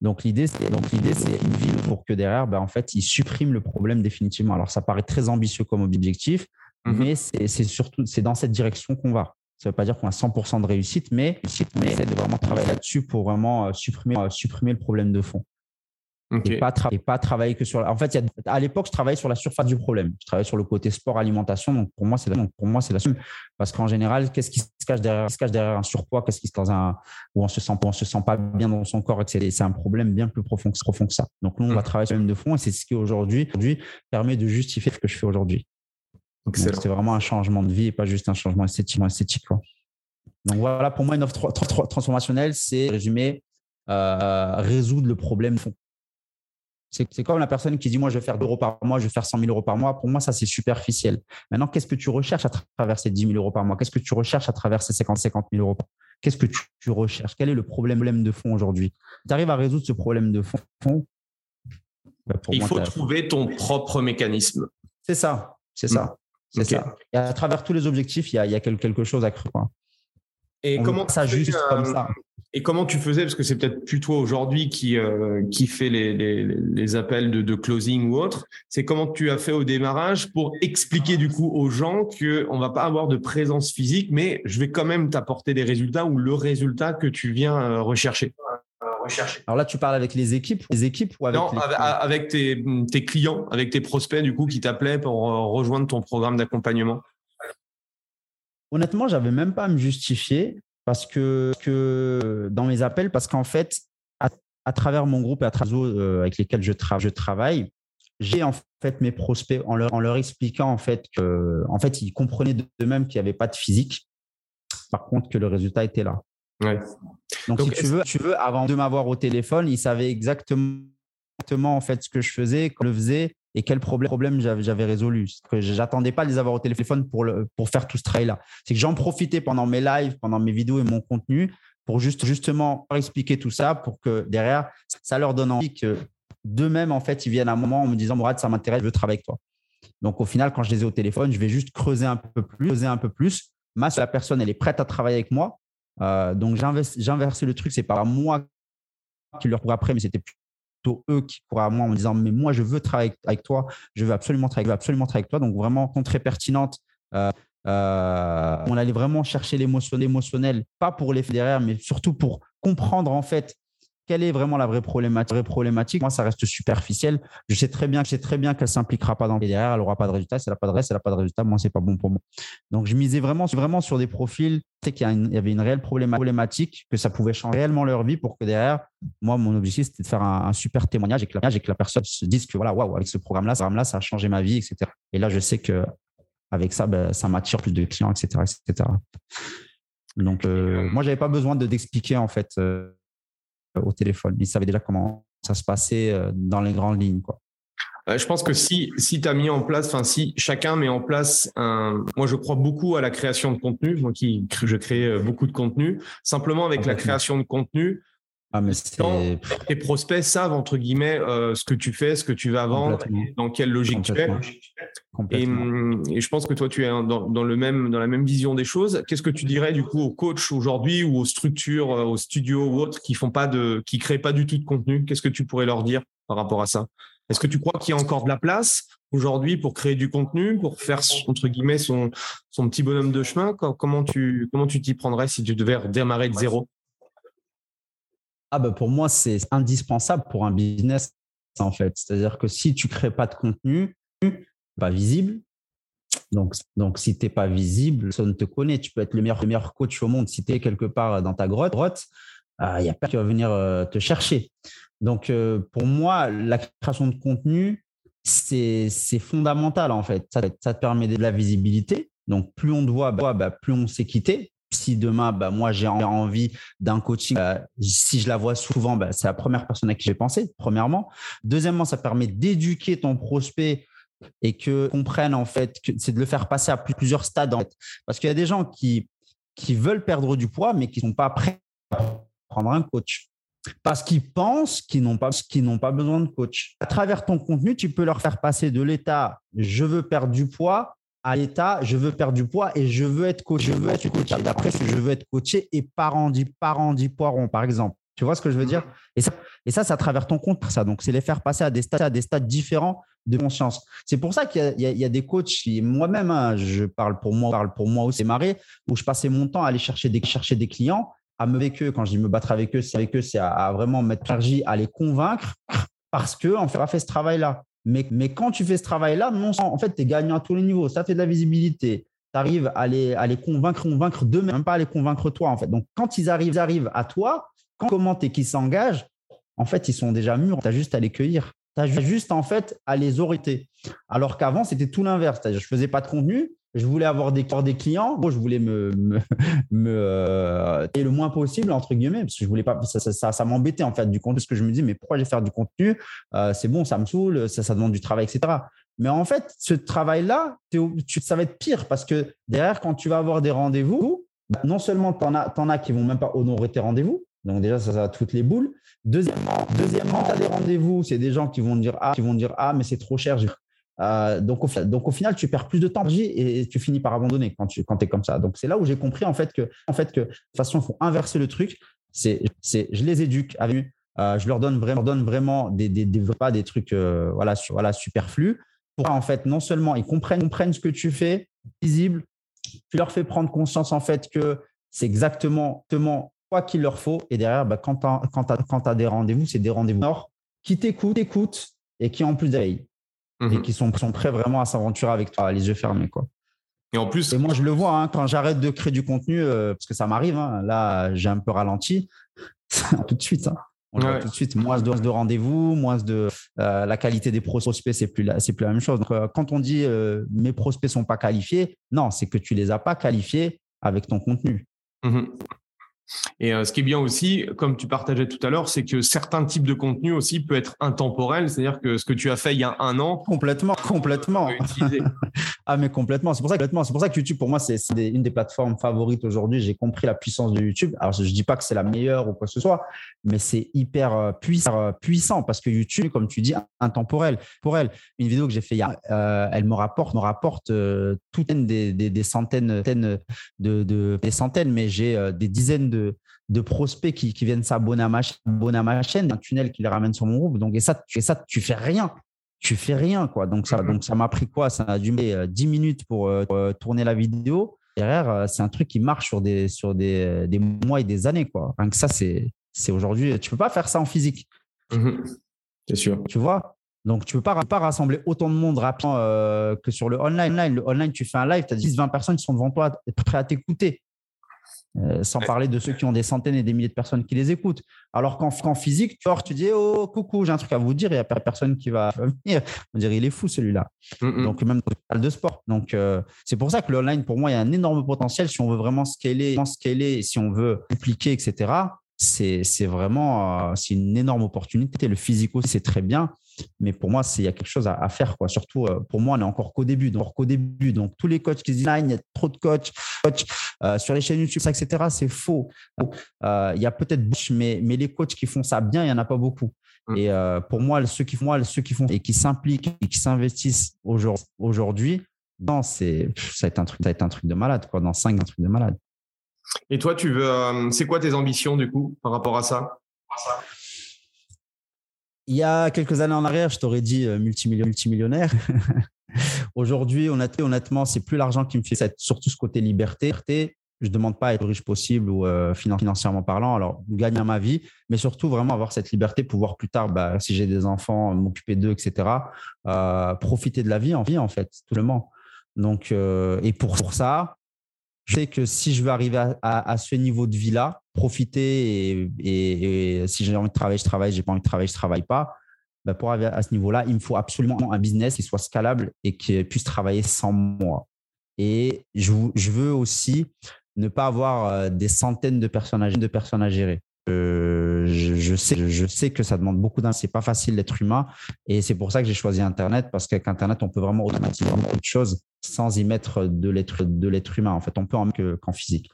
Donc l'idée, c'est donc l'idée, c'est une ville pour que derrière, ben, en fait, ils suppriment le problème définitivement. Alors ça paraît très ambitieux comme objectif, mhm. mais c'est surtout c'est dans cette direction qu'on va. Ça ne veut pas dire qu'on a 100% de réussite, mais, mais c'est de vraiment travailler là-dessus pour vraiment euh, supprimer, euh, supprimer le problème de fond. Et, pas pas travailler que sur. En fait, à l'époque, je travaillais sur la surface du problème. Je travaillais sur le côté sport, alimentation. Donc, pour moi, c'est la, pour moi, c'est la Parce qu'en général, qu'est-ce qui se cache derrière, se cache derrière un surpoids? Qu'est-ce qui se dans un où on se sent, on se sent pas bien dans son corps C'est un problème bien plus profond, profond que ça. Donc, nous, on va mmh. travailler sur le problème de fond et c'est ce qui aujourd'hui permet de justifier ce que je fais aujourd'hui. C'est vraiment un changement de vie et pas juste un changement esthétique. esthétique quoi. Donc voilà, pour moi, une offre transformationnelle, c'est résumer, euh, résoudre le problème de fond. C'est comme la personne qui dit Moi, je vais faire 2 euros par mois, je vais faire 100 000 euros par mois. Pour moi, ça, c'est superficiel. Maintenant, qu'est-ce que tu recherches à travers ces 10 000 euros par mois? Qu'est-ce que tu recherches à travers ces 50 50 000 euros Qu'est-ce que tu, recherches? Quel est le problème de fond aujourd'hui? Tu arrives à résoudre ce problème de fond. Bah, Il faut trouver ton propre mécanisme. C'est ça. C'est ça. C'est ça. Et à travers tous les objectifs, il y a, quelque chose à creuser. Et comment ça juste comme ça et comment tu faisais, parce que c'est peut-être plus toi aujourd'hui qui, euh, qui fait les, les, les appels de, de, closing ou autre, c'est comment tu as fait au démarrage pour expliquer du coup aux gens qu'on ne va pas avoir de présence physique, mais je vais quand même t'apporter des résultats ou le résultat que tu viens euh, rechercher. Alors là, tu parles avec les équipes, les équipes ou avec non, avec tes, tes, clients, avec tes prospects du coup qui t'appelaient pour euh, rejoindre ton programme d'accompagnement. Honnêtement, j'avais même pas à me justifier parce que, que dans mes appels, parce qu'en fait, à, travers mon groupe et à travers euh, avec lesquels je, je travaille, j'ai en fait mes prospects en leur, en leur expliquant en fait que, en fait, ils comprenaient d'eux-mêmes qu'il n'y avait pas de physique. Par contre, que le résultat était là. Donc, si tu veux, tu veux, avant de m'avoir au téléphone, ils savaient exactement, exactement en fait ce que je faisais, quand je le faisais et quel problème, j'avais résolu. Que j'attendais pas de les avoir au téléphone pour, faire tout ce travail-là. C'est que j'en profitais pendant mes lives, pendant mes vidéos et mon contenu pour juste, justement expliquer tout ça pour que derrière, ça leur donne envie que d'eux-mêmes, en fait, ils viennent à un moment en me disant, Mourad, ça m'intéresse, je veux travailler avec toi. Donc, au final, quand je les ai au téléphone, je vais juste creuser un peu plus, creuser un peu plus. Ma, la personne, elle est prête à travailler avec moi. Euh, donc, j'ai inversé le truc. C'est pas moi qui leur pourrais après, mais c'était eux qui courent à moi en me disant mais moi je veux travailler avec toi, je veux absolument travailler, absolument travailler avec toi. Donc vraiment très pertinente. Euh, euh, on allait vraiment chercher l'émotion émotionnel, pas pour les derrière, mais surtout pour comprendre en fait quelle est vraiment la vraie problématique, Moi, ça reste superficiel. Je sais très bien, je sais très bien qu'elle s'impliquera pas dans les derrière, elle aura pas de résultat. Si elle n'a pas de résultat, elle n'a pas de résultat. Moi, c'est pas bon pour moi. Donc, je misais vraiment, vraiment sur des profils. C'est qu'il y, avait une réelle problématique, que ça pouvait changer réellement leur vie pour que derrière, moi, mon objectif, c'était de faire un, super témoignage et que, la, et que la personne se dise que voilà, waouh, avec ce programme-là, ce programme-là, ça a changé ma vie, etc. Et là, je sais que avec ça, ben, ça m'attire plus de clients, etc., etc. Donc, euh, moi, j'avais pas besoin de d'expliquer en fait. Euh, au téléphone. Ils savaient déjà comment ça se passait euh, dans les grandes lignes. Quoi. Je pense que si, si tu as mis en place, enfin, si chacun met en place un. Moi, je crois beaucoup à la création de contenu. Moi, qui, je crée euh, beaucoup de contenu. Simplement, avec la création de contenu, ah, mais tes prospects savent, entre guillemets, euh, ce que tu fais, ce que tu vas vendre, dans quelle logique tu es. Hum, et, je pense que toi, tu es dans, le même, dans la même vision des choses. Qu'est-ce que tu dirais du coup aux coachs aujourd'hui ou aux structures, euh, aux studios ou autres qui font pas de, qui créent pas du tout de contenu? Qu'est-ce que tu pourrais leur dire par rapport à ça? Est-ce que tu crois qu'il y a encore de la place aujourd'hui pour créer du contenu, pour faire entre guillemets son, son petit bonhomme de chemin? Comment tu comment tu t'y prendrais si tu devais redémarrer de zéro? Ah bah, pour moi, c'est indispensable pour un business, en fait. C'est-à-dire que si tu ne crées pas de contenu, pas visible, donc, donc si tu n'es pas visible, personne ne te connaît. Tu peux être le meilleur, le meilleur coach au monde. Si tu es quelque part dans ta grotte, il euh, n'y a pas qui va venir euh, te chercher. Donc, euh, pour moi, la création de contenu, c'est fondamental en fait. Ça, te permet de la visibilité. Donc, plus on te voit, bah, bah plus on sait quitter si demain, bah, moi, j'ai envie d'un coaching, bah, si je la vois souvent, bah, c'est la première personne à qui j'ai pensé, premièrement. Deuxièmement, ça permet d'éduquer ton prospect et que comprennent en fait c'est de le faire passer à plusieurs stades. Parce qu'il y a des gens qui, veulent perdre du poids, mais qui ne sont pas prêts à prendre un coach. Parce qu'ils pensent qu'ils n'ont pas, qu'ils n'ont pas besoin de coach. À travers ton contenu, tu peux leur faire passer de l'état je veux perdre du poids à l'état, je veux perdre du poids et je veux être coach, je veux être coaché. D'après, je veux être coaché et pas rendu, pas rendu poiron, par exemple. Tu vois ce que je veux dire? Et ça, et ça, ça travers ton compte, ça. Donc, c'est les faire passer à des stades, à des stades différents de conscience. C'est pour ça qu'il y, a des coachs moi-même, hein, je parle pour moi, parle pour moi aussi, marré, où je passais mon temps à aller chercher des, chercher des clients, à me avec eux. Quand je dis me battre avec eux, c'est avec eux, c'est à, vraiment mettre l'énergie, à les convaincre parce que on a fait ce travail-là. Mais, mais quand tu fais ce travail-là, non, en fait, tu es gagnant à tous les niveaux. Ça fait de la visibilité. Tu arrives à les, à les convaincre, convaincre d'eux, même pas à les convaincre toi, en fait. Donc, quand ils arrivent, ils arrivent à toi, quand comment et qu'ils s'engagent, en fait, ils sont déjà mûrs. Tu as juste à les cueillir. Tu as juste, en fait, à les orienter. Alors qu'avant, c'était tout l'inverse. Je faisais pas de contenu, je voulais avoir des, clients. Moi, je voulais me, me [laughs] euh, le moins possible, entre guillemets, parce que je voulais pas, ça, ça, m'embêtait en fait du contenu, parce que je me dis, mais pourquoi je vais faire du contenu? Euh, C'est bon, ça me saoule, ça, demande du travail, etc. Mais en fait, ce travail-là, ça va être pire parce que derrière, quand tu vas avoir des rendez-vous, bah, non seulement tu en as, en as qui vont même pas honorer tes rendez-vous, donc déjà, ça, ça a toutes les boules. Deuxièmement, deuxièmement tu as des rendez-vous, c'est des gens qui vont dire ah, qui vont dire ah, mais c'est trop cher. Euh, donc, au, final, tu perds plus de temps et tu finis par abandonner quand tu es comme ça. Donc c'est là où j'ai compris en fait que en de toute façon, il faut inverser le truc. C'est je les éduque euh, je leur donne vraiment, des, des, trucs euh, voilà, superflus pour en fait non seulement ils comprennent, comprennent ce que tu fais, visible, tu leur fais prendre conscience en fait que c'est exactement, quoi qu'il leur faut. Et derrière, bah, quand tu as, des rendez-vous, c'est des rendez-vous qui t'écoutent, écoutent et qui en plus veillent et mhm. qui sont, sont prêts vraiment à s'aventurer avec toi, les yeux fermés. Quoi. Et en plus, et moi je le vois hein, quand j'arrête de créer du contenu, euh, parce que ça m'arrive. Hein, là, j'ai un peu ralenti [laughs] tout de suite. Hein. On tout de suite moins de, de rendez-vous, moins de euh, la qualité des prospects, c'est plus c'est plus la même chose. Donc, euh, quand on dit mes prospects sont pas qualifiés, non, c'est que tu les as pas qualifiés avec ton contenu. Mhm. Et euh, ce qui est bien aussi, comme tu partageais tout à l'heure, c'est que certains types de contenus aussi peuvent être intemporels, c'est-à-dire que ce que tu as fait il y a un an, complètement, complètement. [laughs] ah mais complètement. C'est pour ça que c'est pour ça que YouTube pour moi c'est une des plateformes favorites aujourd'hui. J'ai compris la puissance de YouTube. Alors je, dis pas que c'est la meilleure ou quoi que ce soit, mais c'est hyper euh, puissant, euh, puissant parce que YouTube, comme tu dis, intemporel. Pour elle, une vidéo que j'ai fait hier, elle me rapporte, me rapporte toutes des, des, des centaines, de, de, des centaines, mais j'ai des dizaines de, prospects qui, viennent s'abonner à, ma, chaîne, un tunnel qui les ramène sur mon groupe. Donc, et ça, tu, ça, tu fais rien. Tu fais rien, quoi. Donc, ça, donc, ça m'a pris quoi? Ça a dû mettre 10 minutes pour euh, tourner la vidéo. Derrière, euh, c'est un truc qui marche sur des, sur des, mois et des années, quoi. Rien que ça, c'est, c'est aujourd'hui. Tu peux pas faire ça en physique. Mhm. C'est sûr. Tu vois? Donc, tu ne peux pas, pas, rassembler autant de monde rapidement euh, que sur le online. Le online, tu fais un live, tu as 10-20 personnes qui sont devant toi, prêts à t'écouter. Euh, sans parler de ceux qui ont des centaines et des milliers de personnes qui les écoutent. Alors qu'en physique, tu, tu dis Oh, coucou, j'ai un truc à vous dire, il n'y a personne qui va [laughs] venir. On dirait Il est fou celui-là. Donc, même dans le salle de sport. Donc, euh, c'est pour ça que l'online, pour moi, il y a un énorme potentiel si on veut vraiment scaler, scaler si on veut appliquer, etc. C'est vraiment euh, c'est une énorme opportunité. Le physique aussi, c'est très bien. Mais pour moi, il y a quelque chose à, faire. Quoi. Surtout, euh, pour moi, on est encore qu'au début. Donc, qu'au début. Donc, tous les coachs qui disent il y a trop de coachs, euh, sur les chaînes YouTube, etc., c'est faux. Il y a peut-être, mais, mais les coachs qui font ça bien, il n'y en a pas beaucoup. Mmh. Et pour moi, ceux qui font, ceux qui font et qui s'impliquent et qui s'investissent aujourd'hui, ça va être un truc, ça va être un truc de malade. Quoi. Dans cinq, un truc de malade. Et toi, tu veux, c'est quoi tes ambitions du coup par rapport à ça? Il y a quelques années en arrière, je t'aurais dit euh, multimillionnaire. [laughs] Aujourd'hui, honnêtement, c'est plus l'argent qui me fait, c'est surtout ce côté liberté. Je ne demande pas à être riche possible ou euh, financièrement parlant, alors gagner ma vie, mais surtout vraiment avoir cette liberté, pouvoir plus tard, bah, si j'ai des enfants, m'occuper d'eux, etc., euh, profiter de la vie en vie, en fait, tout le monde. Donc, et pour ça, je sais que si je veux arriver à, ce niveau de vie-là, profiter et, si j'ai envie de travailler, je travaille, j'ai pas envie de travailler, je travaille pas. Ben pour arriver à ce niveau-là, il me faut absolument un business qui soit scalable et qui puisse travailler sans moi. Et je, veux aussi ne pas avoir euh, des centaines de personnes à gérer. Euh, je, sais, je, sais que ça demande beaucoup d'un. C'est pas facile d'être humain, et c'est pour ça que j'ai choisi Internet parce qu'avec Internet, on peut vraiment automatiser beaucoup de choses sans y mettre de l'être de l'être humain. En fait, on peut en mettre qu'en physique.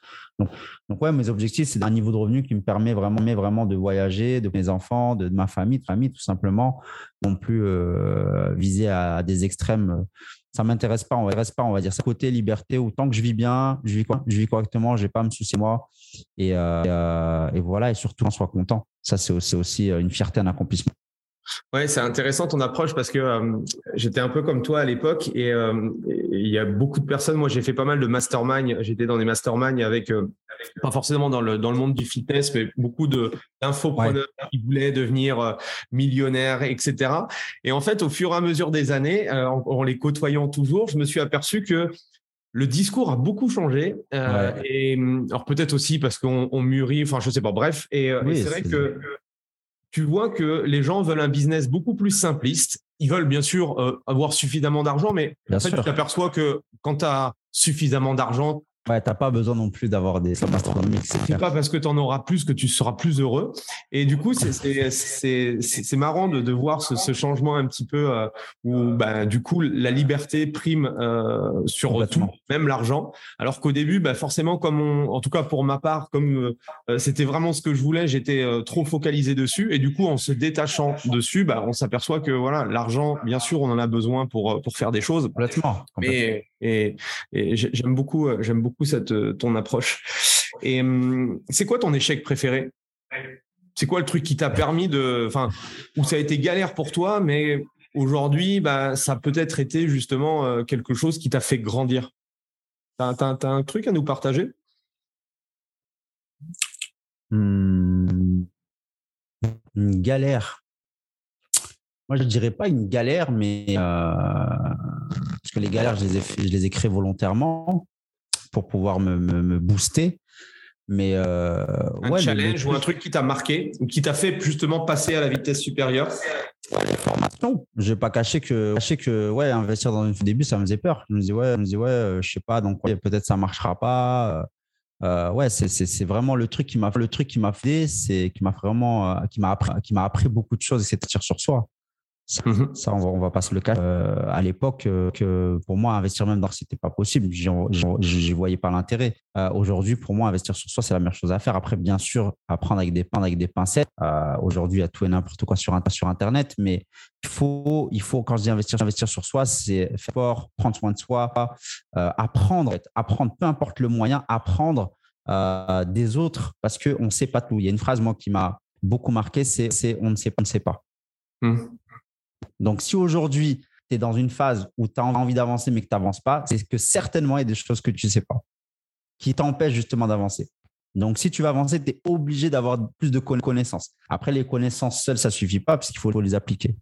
Donc, ouais, mes objectifs, c'est un niveau de revenu qui me permet vraiment, mais vraiment de voyager, de mes enfants, de, ma famille, de famille, tout simplement, non plus euh, viser à, des extrêmes ça m'intéresse pas, on va pas, on va dire ça côté liberté, autant que je vis bien, je vis, je vis correctement, je n'ai pas à me soucier moi. Et, euh, euh, et, voilà, et surtout on soit content. Ça, c'est aussi une fierté, un accomplissement. Ouais, c'est intéressant ton approche parce que euh, j'étais un peu comme toi à l'époque et il y a beaucoup de personnes. Moi, j'ai fait pas mal de mastermind. J'étais dans des mastermind avec pas forcément dans le, dans le monde du fitness, mais beaucoup d'infopreneurs qui voulaient devenir millionnaires, etc. Et en fait, au fur et à mesure des années, en, en, les côtoyant toujours, je me suis aperçu que le discours a beaucoup changé. Et alors peut-être aussi parce qu'on mûrit, enfin je sais pas. Bref, et, c'est vrai que tu vois que les gens veulent un business beaucoup plus simpliste. Ils veulent bien sûr avoir suffisamment d'argent, mais en fait, tu t'aperçois que quand tu as suffisamment d'argent, Ouais, t'as pas besoin non plus d'avoir des sommes astronomiques. C'est pas parce que tu en auras plus que tu seras plus heureux. Et du coup, c'est marrant de, de voir ce, ce, changement un petit peu euh, où, bah, du coup, la liberté prime euh, sur tout, même l'argent. Alors qu'au début, bah, forcément, comme on, en tout cas pour ma part, comme euh, c'était vraiment ce que je voulais, j'étais trop focalisé dessus. Et du coup, en se détachant dessus, bah, on s'aperçoit que voilà, l'argent, bien sûr, on en a besoin pour pour faire des choses. Complètement. Mais et, j'aime beaucoup, euh, j'aime beaucoup cette euh, ton approche. Et hum, c'est quoi ton échec préféré? C'est quoi le truc qui t'a permis de, enfin, où ça a été galère pour toi, mais aujourd'hui, bah, ça a peut-être été justement euh, quelque chose qui t'a fait grandir? T'as, as, un truc à nous partager? Mmh. Une galère. Moi, je ne dirais pas une galère, mais parce que les galères, je les ai, je les ai créées volontairement pour pouvoir me, me, booster. Mais euh, un challenge ou un truc qui t'a marqué ou qui t'a fait justement passer à la vitesse supérieure? Les formations. Je vais pas cacher que, cacher que ouais, investir dans une début, ça me faisait peur. Je me disais, ouais, je me disais, ouais, euh, je sais pas, donc peut-être ça marchera pas. Euh, ouais, c'est vraiment le truc qui m'a le truc qui m'a fait, c'est qui m'a vraiment qui m'a appris qui m'a appris beaucoup de choses et c'est de tirer sur soi. Mmh ça, on va, on va pas se le cacher. Euh, à l'époque, euh, que pour moi, investir même dans c'était pas possible. Je voyais pas l'intérêt. Euh, aujourd'hui, pour moi, investir sur soi, c'est la meilleure chose à faire. Après, bien sûr, apprendre avec des avec des pincettes. Aujourd'hui, il y a tout et n'importe quoi sur, sur Internet, mais il faut, il faut, quand je dis investir, investir sur soi, c'est faire fort, prendre soin de soi, apprendre, apprendre, peu importe le moyen, apprendre des autres parce qu'on ne sait pas tout. Il y a une phrase, moi, qui m'a beaucoup marqué, c'est on ne sait pas, on ne sait pas. Mmh. Donc, si aujourd'hui, tu es dans une phase où tu as envie d'avancer mais que tu n'avances pas, c'est que certainement, il y a des choses que tu ne sais pas qui t'empêchent justement d'avancer. Donc, si tu veux avancer, tu es obligé d'avoir plus de connaissances. Après, les connaissances seules, ça ne suffit pas parce qu'il faut les appliquer.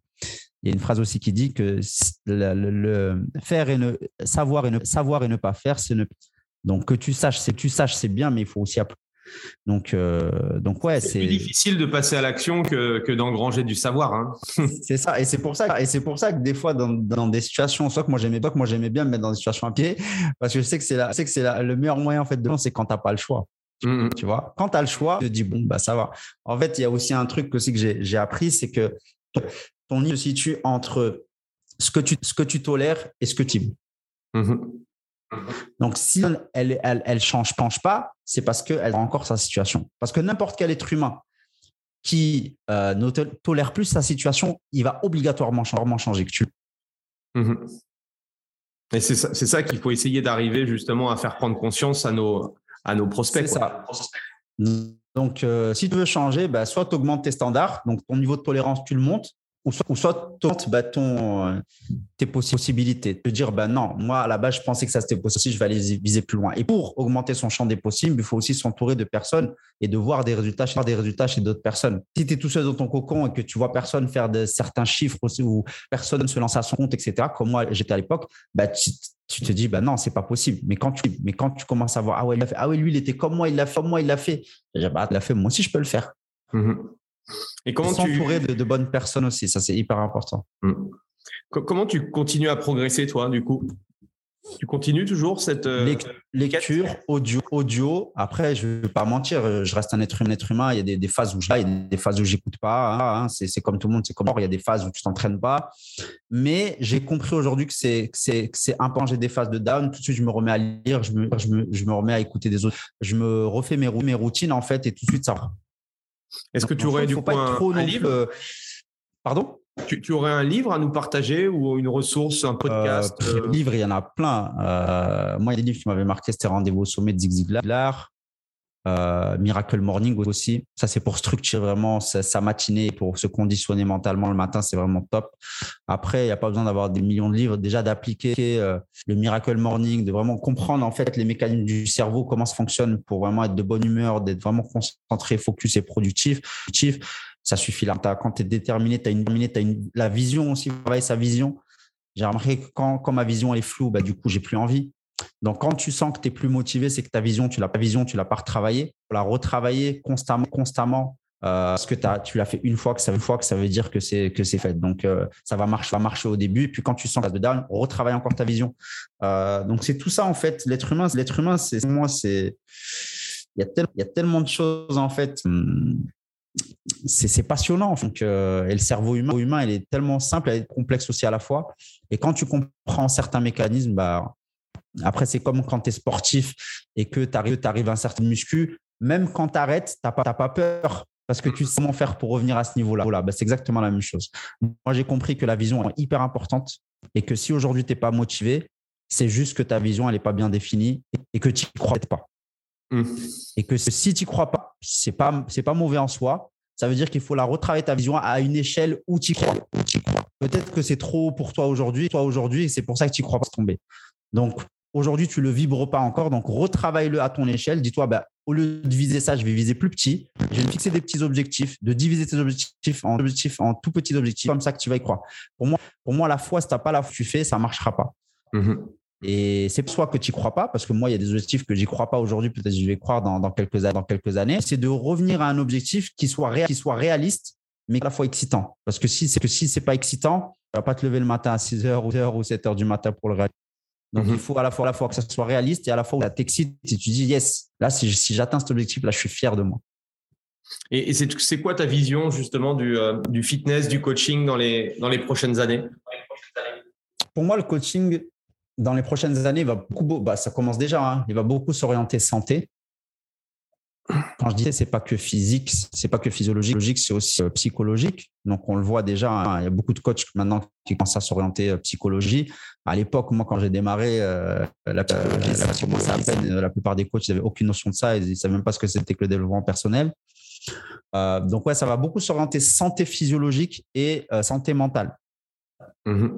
Il y a une phrase aussi qui dit que le, faire et ne savoir et ne savoir et ne pas faire, c'est ne. Donc que tu saches, c'est tu saches, c'est bien, mais il faut aussi appliquer. Donc, euh, donc ouais, c'est plus difficile de passer à l'action que, que d'engranger du savoir. Hein. [laughs] c'est ça, et c'est pour ça, et c'est pour ça que des fois dans, dans des situations, soit que moi j'aimais pas, que moi j'aimais bien me mettre dans des situations à pied, parce que je sais que c'est là, c'est que c'est le meilleur moyen en fait de c'est quand t'as pas le choix. Mmh, mmh. Tu vois, quand tu as le choix, tu te dis bon bah ça va. En fait, il y a aussi un truc aussi que j'ai appris, c'est que ton île se situe entre ce que tu ce que tu tolères et ce que tu mmh donc, si elle, elle, elle change, penche pas, c'est parce qu'elle a encore sa situation. Parce que n'importe quel être humain qui euh, ne tolère plus sa situation, il va obligatoirement changer que tu. Mhm. Et c'est ça, ça qu'il faut essayer d'arriver justement à faire prendre conscience à nos, à nos prospects. C'est ça. Donc, euh, si tu veux changer, bah, soit tu augmentes tes standards, donc ton niveau de tolérance, tu le montes, ou soit, soit bah, tes possibilités. De dire, bah non, moi, à la base, je pensais que ça c'était possible, je vais aller viser plus loin. Et pour augmenter son champ des possibles, il faut aussi s'entourer de personnes et de voir des résultats, voir des résultats chez d'autres personnes. Si tu es tout seul dans ton cocon et que tu vois personne faire de certains chiffres aussi, ou personne se lance à son compte, etc., comme moi, j'étais à l'époque, bah, tu, te dis, bah non, c'est pas possible. Mais quand tu, mais quand tu commences à voir, ah ouais, il a fait, ah ouais, lui, il était comme moi, il l'a fait, moi, il l'a fait. Bah, il l'a fait, moi aussi, je peux le faire. Mmh et comment tu s'entourer de, de, bonnes personnes aussi, ça c'est hyper important. Hmm. Comment tu continues à progresser toi du coup? Tu continues toujours cette euh, lecture, audio, audio. Après, je ne vais pas mentir, euh, je reste un être, un être humain. Il y a des, des phases où je, il y a des phases où j'écoute pas. Hein, hein. c'est comme tout le monde, c'est comme il y a des phases où tu t'entraînes pas. Mais j'ai compris aujourd'hui que c'est c'est c'est important. J'ai des phases de down. Tout de suite, je me remets à lire, je me, je me, je me remets à écouter des autres. Je me refais mes, mes routines en fait, et tout de suite ça est-ce que tu aurais du coup un, livre euh, Pardon? Tu, aurais un livre à nous partager ou une ressource, un podcast euh, euh? Livres, il y en a plein. moi, il y a des livres qui m'avaient marqué, c'était Rendez-vous au sommet de Zig Ziglar. Euh, Miracle Morning aussi. Ça, c'est pour structurer vraiment sa, matinée, pour se conditionner mentalement le matin. C'est vraiment top. Après, il n'y a pas besoin d'avoir des millions de livres. Déjà, d'appliquer euh, le Miracle Morning, de vraiment comprendre en fait les mécanismes du cerveau, comment ça fonctionne pour vraiment être de bonne humeur, d'être vraiment concentré, focus et productif. Ça suffit là. Quand tu es déterminé, tu as, une, as la vision aussi, travailler sa vision. J'ai remarqué que quand, quand ma vision est floue, bah, du coup, j'ai plus envie. Donc, quand tu sens que tu es plus motivé, c'est que ta vision, tu l'as pas vision, tu l'as pas retravaillée. Pour la retravailler constamment, constamment, euh, parce que as, tu l'as fait une fois, que ça, une fois que ça veut dire que c'est que c'est fait. Donc, euh, ça va marcher, va marcher au début. Et puis, quand tu sens que de down, retravaille encore ta vision. Euh, donc, c'est tout ça en fait. L'être humain, l'être humain, c'est moi, c'est il y, a il y a tellement de choses en fait. Hum, c'est passionnant. Donc, et le cerveau humain, humain, il est tellement simple et complexe aussi à la fois. Et quand tu comprends certains mécanismes, bah, après, c'est comme quand tu es sportif et que tu arrives, arrives à un certain muscu, même quand tu arrêtes, tu n'as pas, pas, peur parce que tu sais comment faire pour revenir à ce niveau-là. Voilà, bah, c'est exactement la même chose. Moi, j'ai compris que la vision est hyper importante et que si aujourd'hui, tu n'es pas motivé, c'est juste que ta vision, elle n'est pas bien définie et que tu n'y crois pas. Mmh. Et que si tu n'y crois pas, ce n'est pas, pas mauvais en soi. Ça veut dire qu'il faut la retravailler ta vision à une échelle où tu crois. Peut-être que c'est trop pour toi aujourd'hui, toi aujourd'hui, et c'est pour ça que tu crois pas tomber. Donc, Aujourd'hui, tu ne le vibres pas encore, donc retravaille-le à ton échelle. Dis-toi, bah, au lieu de viser ça, je vais viser plus petit. Je vais me fixer des petits objectifs, de diviser tes objectifs en objectifs, en tout petits objectifs, comme ça que tu vas y croire. Pour moi, pour moi la foi, si tu n'as pas la foi, tu fais, ça ne marchera pas. Mmh Et c'est soit que tu n'y crois pas, parce que moi, il y a des objectifs que j'y crois pas aujourd'hui, peut-être que je vais croire dans, quelques, dans quelques années. C'est de revenir à un objectif qui soit, qui soit réaliste, mais à la fois excitant. Parce que si c'est que si c'est pas excitant, tu vas pas te lever le matin à 6 h ou 7 ou 7 h du matin pour le réaliser. Donc, mhm. il faut à la, fois, à la fois que ça soit réaliste et à la fois où ça t'excite et tu dis, yes, là, si, j'atteins cet objectif, là, je suis fier de moi. Et, c'est quoi ta vision justement du, euh, du, fitness, du coaching dans les, dans les prochaines années? Pour moi, le coaching dans les prochaines années va beaucoup, bah, ça commence déjà, hein. il va beaucoup s'orienter santé. Quand je disais c'est pas que physique, c'est pas que physiologique, c'est aussi euh, psychologique. Donc on le voit déjà, hein, il y a beaucoup de coachs maintenant qui commencent à s'orienter euh, psychologie. À l'époque, moi quand j'ai démarré, euh, la, psychologie, à peine, la plupart des coachs n'avaient aucune notion de ça, ils ne savaient même pas ce que c'était que le développement personnel. donc ouais, ça va beaucoup s'orienter santé physiologique et santé mentale. Mmh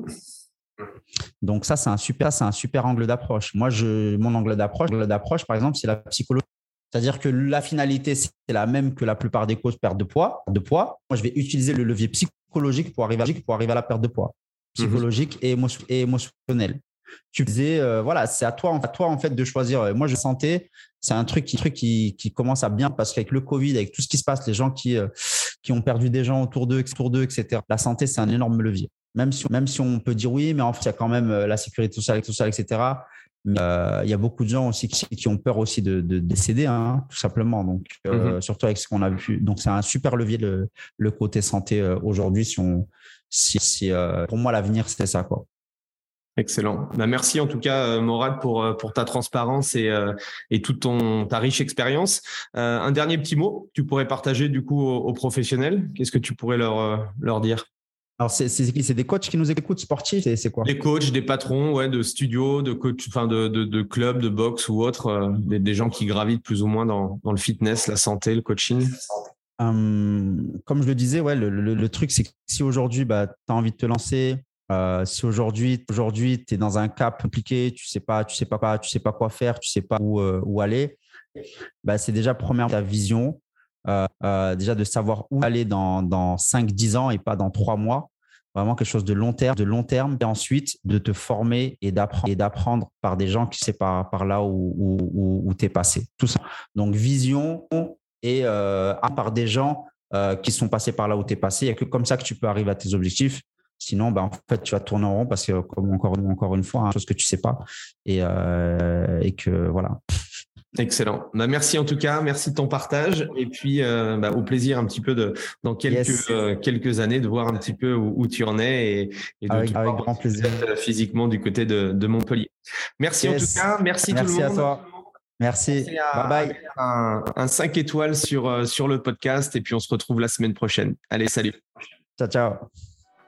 donc ça, c'est un super, c'est un super angle d'approche. Moi, je, mon angle d'approche, d'approche, par exemple, c'est la psychologie. C'est-à-dire que la finalité, c'est la même que la plupart des causes perte de poids. De poids. Moi, je vais utiliser le levier psychologique pour arriver à, pour arriver à la perte de poids. Mhm. Psychologique et, émotionnel. Tu disais, euh, voilà, c'est à toi, à toi en fait de choisir. Moi, je sentais, c'est un truc, qui, truc qui, qui, commence à bien parce qu'avec le Covid, avec tout ce qui se passe, les gens qui, euh, qui ont perdu des gens autour d'eux, autour d'eux, etc. La santé, c'est un énorme levier. Même si, même si on peut dire oui, mais en fait, il y a quand même euh, la sécurité sociale, sociale etc. Euh, il y a beaucoup de gens aussi qui, ont peur aussi de, décéder, hein, tout simplement. Donc, euh, mhm. surtout avec ce qu'on a vu. Donc, c'est un super levier le, côté santé euh, aujourd'hui. Si on, si, pour moi, l'avenir, c'est ça, quoi. Excellent. Bah, merci en tout cas, Morad, pour, pour ta transparence et, et toute ton, ta riche expérience. un dernier petit mot, tu pourrais partager du coup aux professionnels. Qu'est-ce que tu pourrais leur, leur dire? Alors, c'est des coachs qui nous écoutent sportifs C'est quoi? Des coachs, des patrons ouais, de studios, de, coach, enfin de, de, de clubs, de boxe ou autres, euh, des, gens qui gravitent plus ou moins dans, dans, le fitness, la santé, le coaching. Hum, Comme je le disais, ouais, le, le, truc, c'est que si aujourd'hui, bah, tu as envie de te lancer, euh, si aujourd'hui, aujourd'hui, tu es dans un cap compliqué, tu sais pas, tu sais pas, tu sais pas quoi faire, tu sais pas où, euh, où aller, bah, c'est déjà première ta vision, euh, euh, déjà de savoir où aller dans, dans 5-10 ans et pas dans 3 mois. Vraiment quelque chose de long terme, de long terme. Et ensuite, de te former et d'apprendre, et d'apprendre par des gens qui ne par, par là où, où, où, tu es passé. Tout ça. Donc, vision et euh, par des gens euh, qui sont passés par là où tu es passé. Il n'y a que comme ça que tu peux arriver à tes objectifs. Sinon, bah, en fait, tu vas tourner en rond parce que, comme encore, encore une fois, hein, chose que tu sais pas. Et, et que voilà. Excellent. Bah, merci en tout cas, merci de ton partage et puis euh, bah, au plaisir un petit peu de dans quelques euh, quelques années de voir un petit peu où, tu en es et, de avec, grand plaisir euh, physiquement du côté de, Montpellier. Merci en tout cas, merci, tout le monde. Merci à toi. Merci. bye bye. Un, un 5 étoiles sur sur le podcast et puis on se retrouve la semaine prochaine. Allez, salut. Ciao ciao.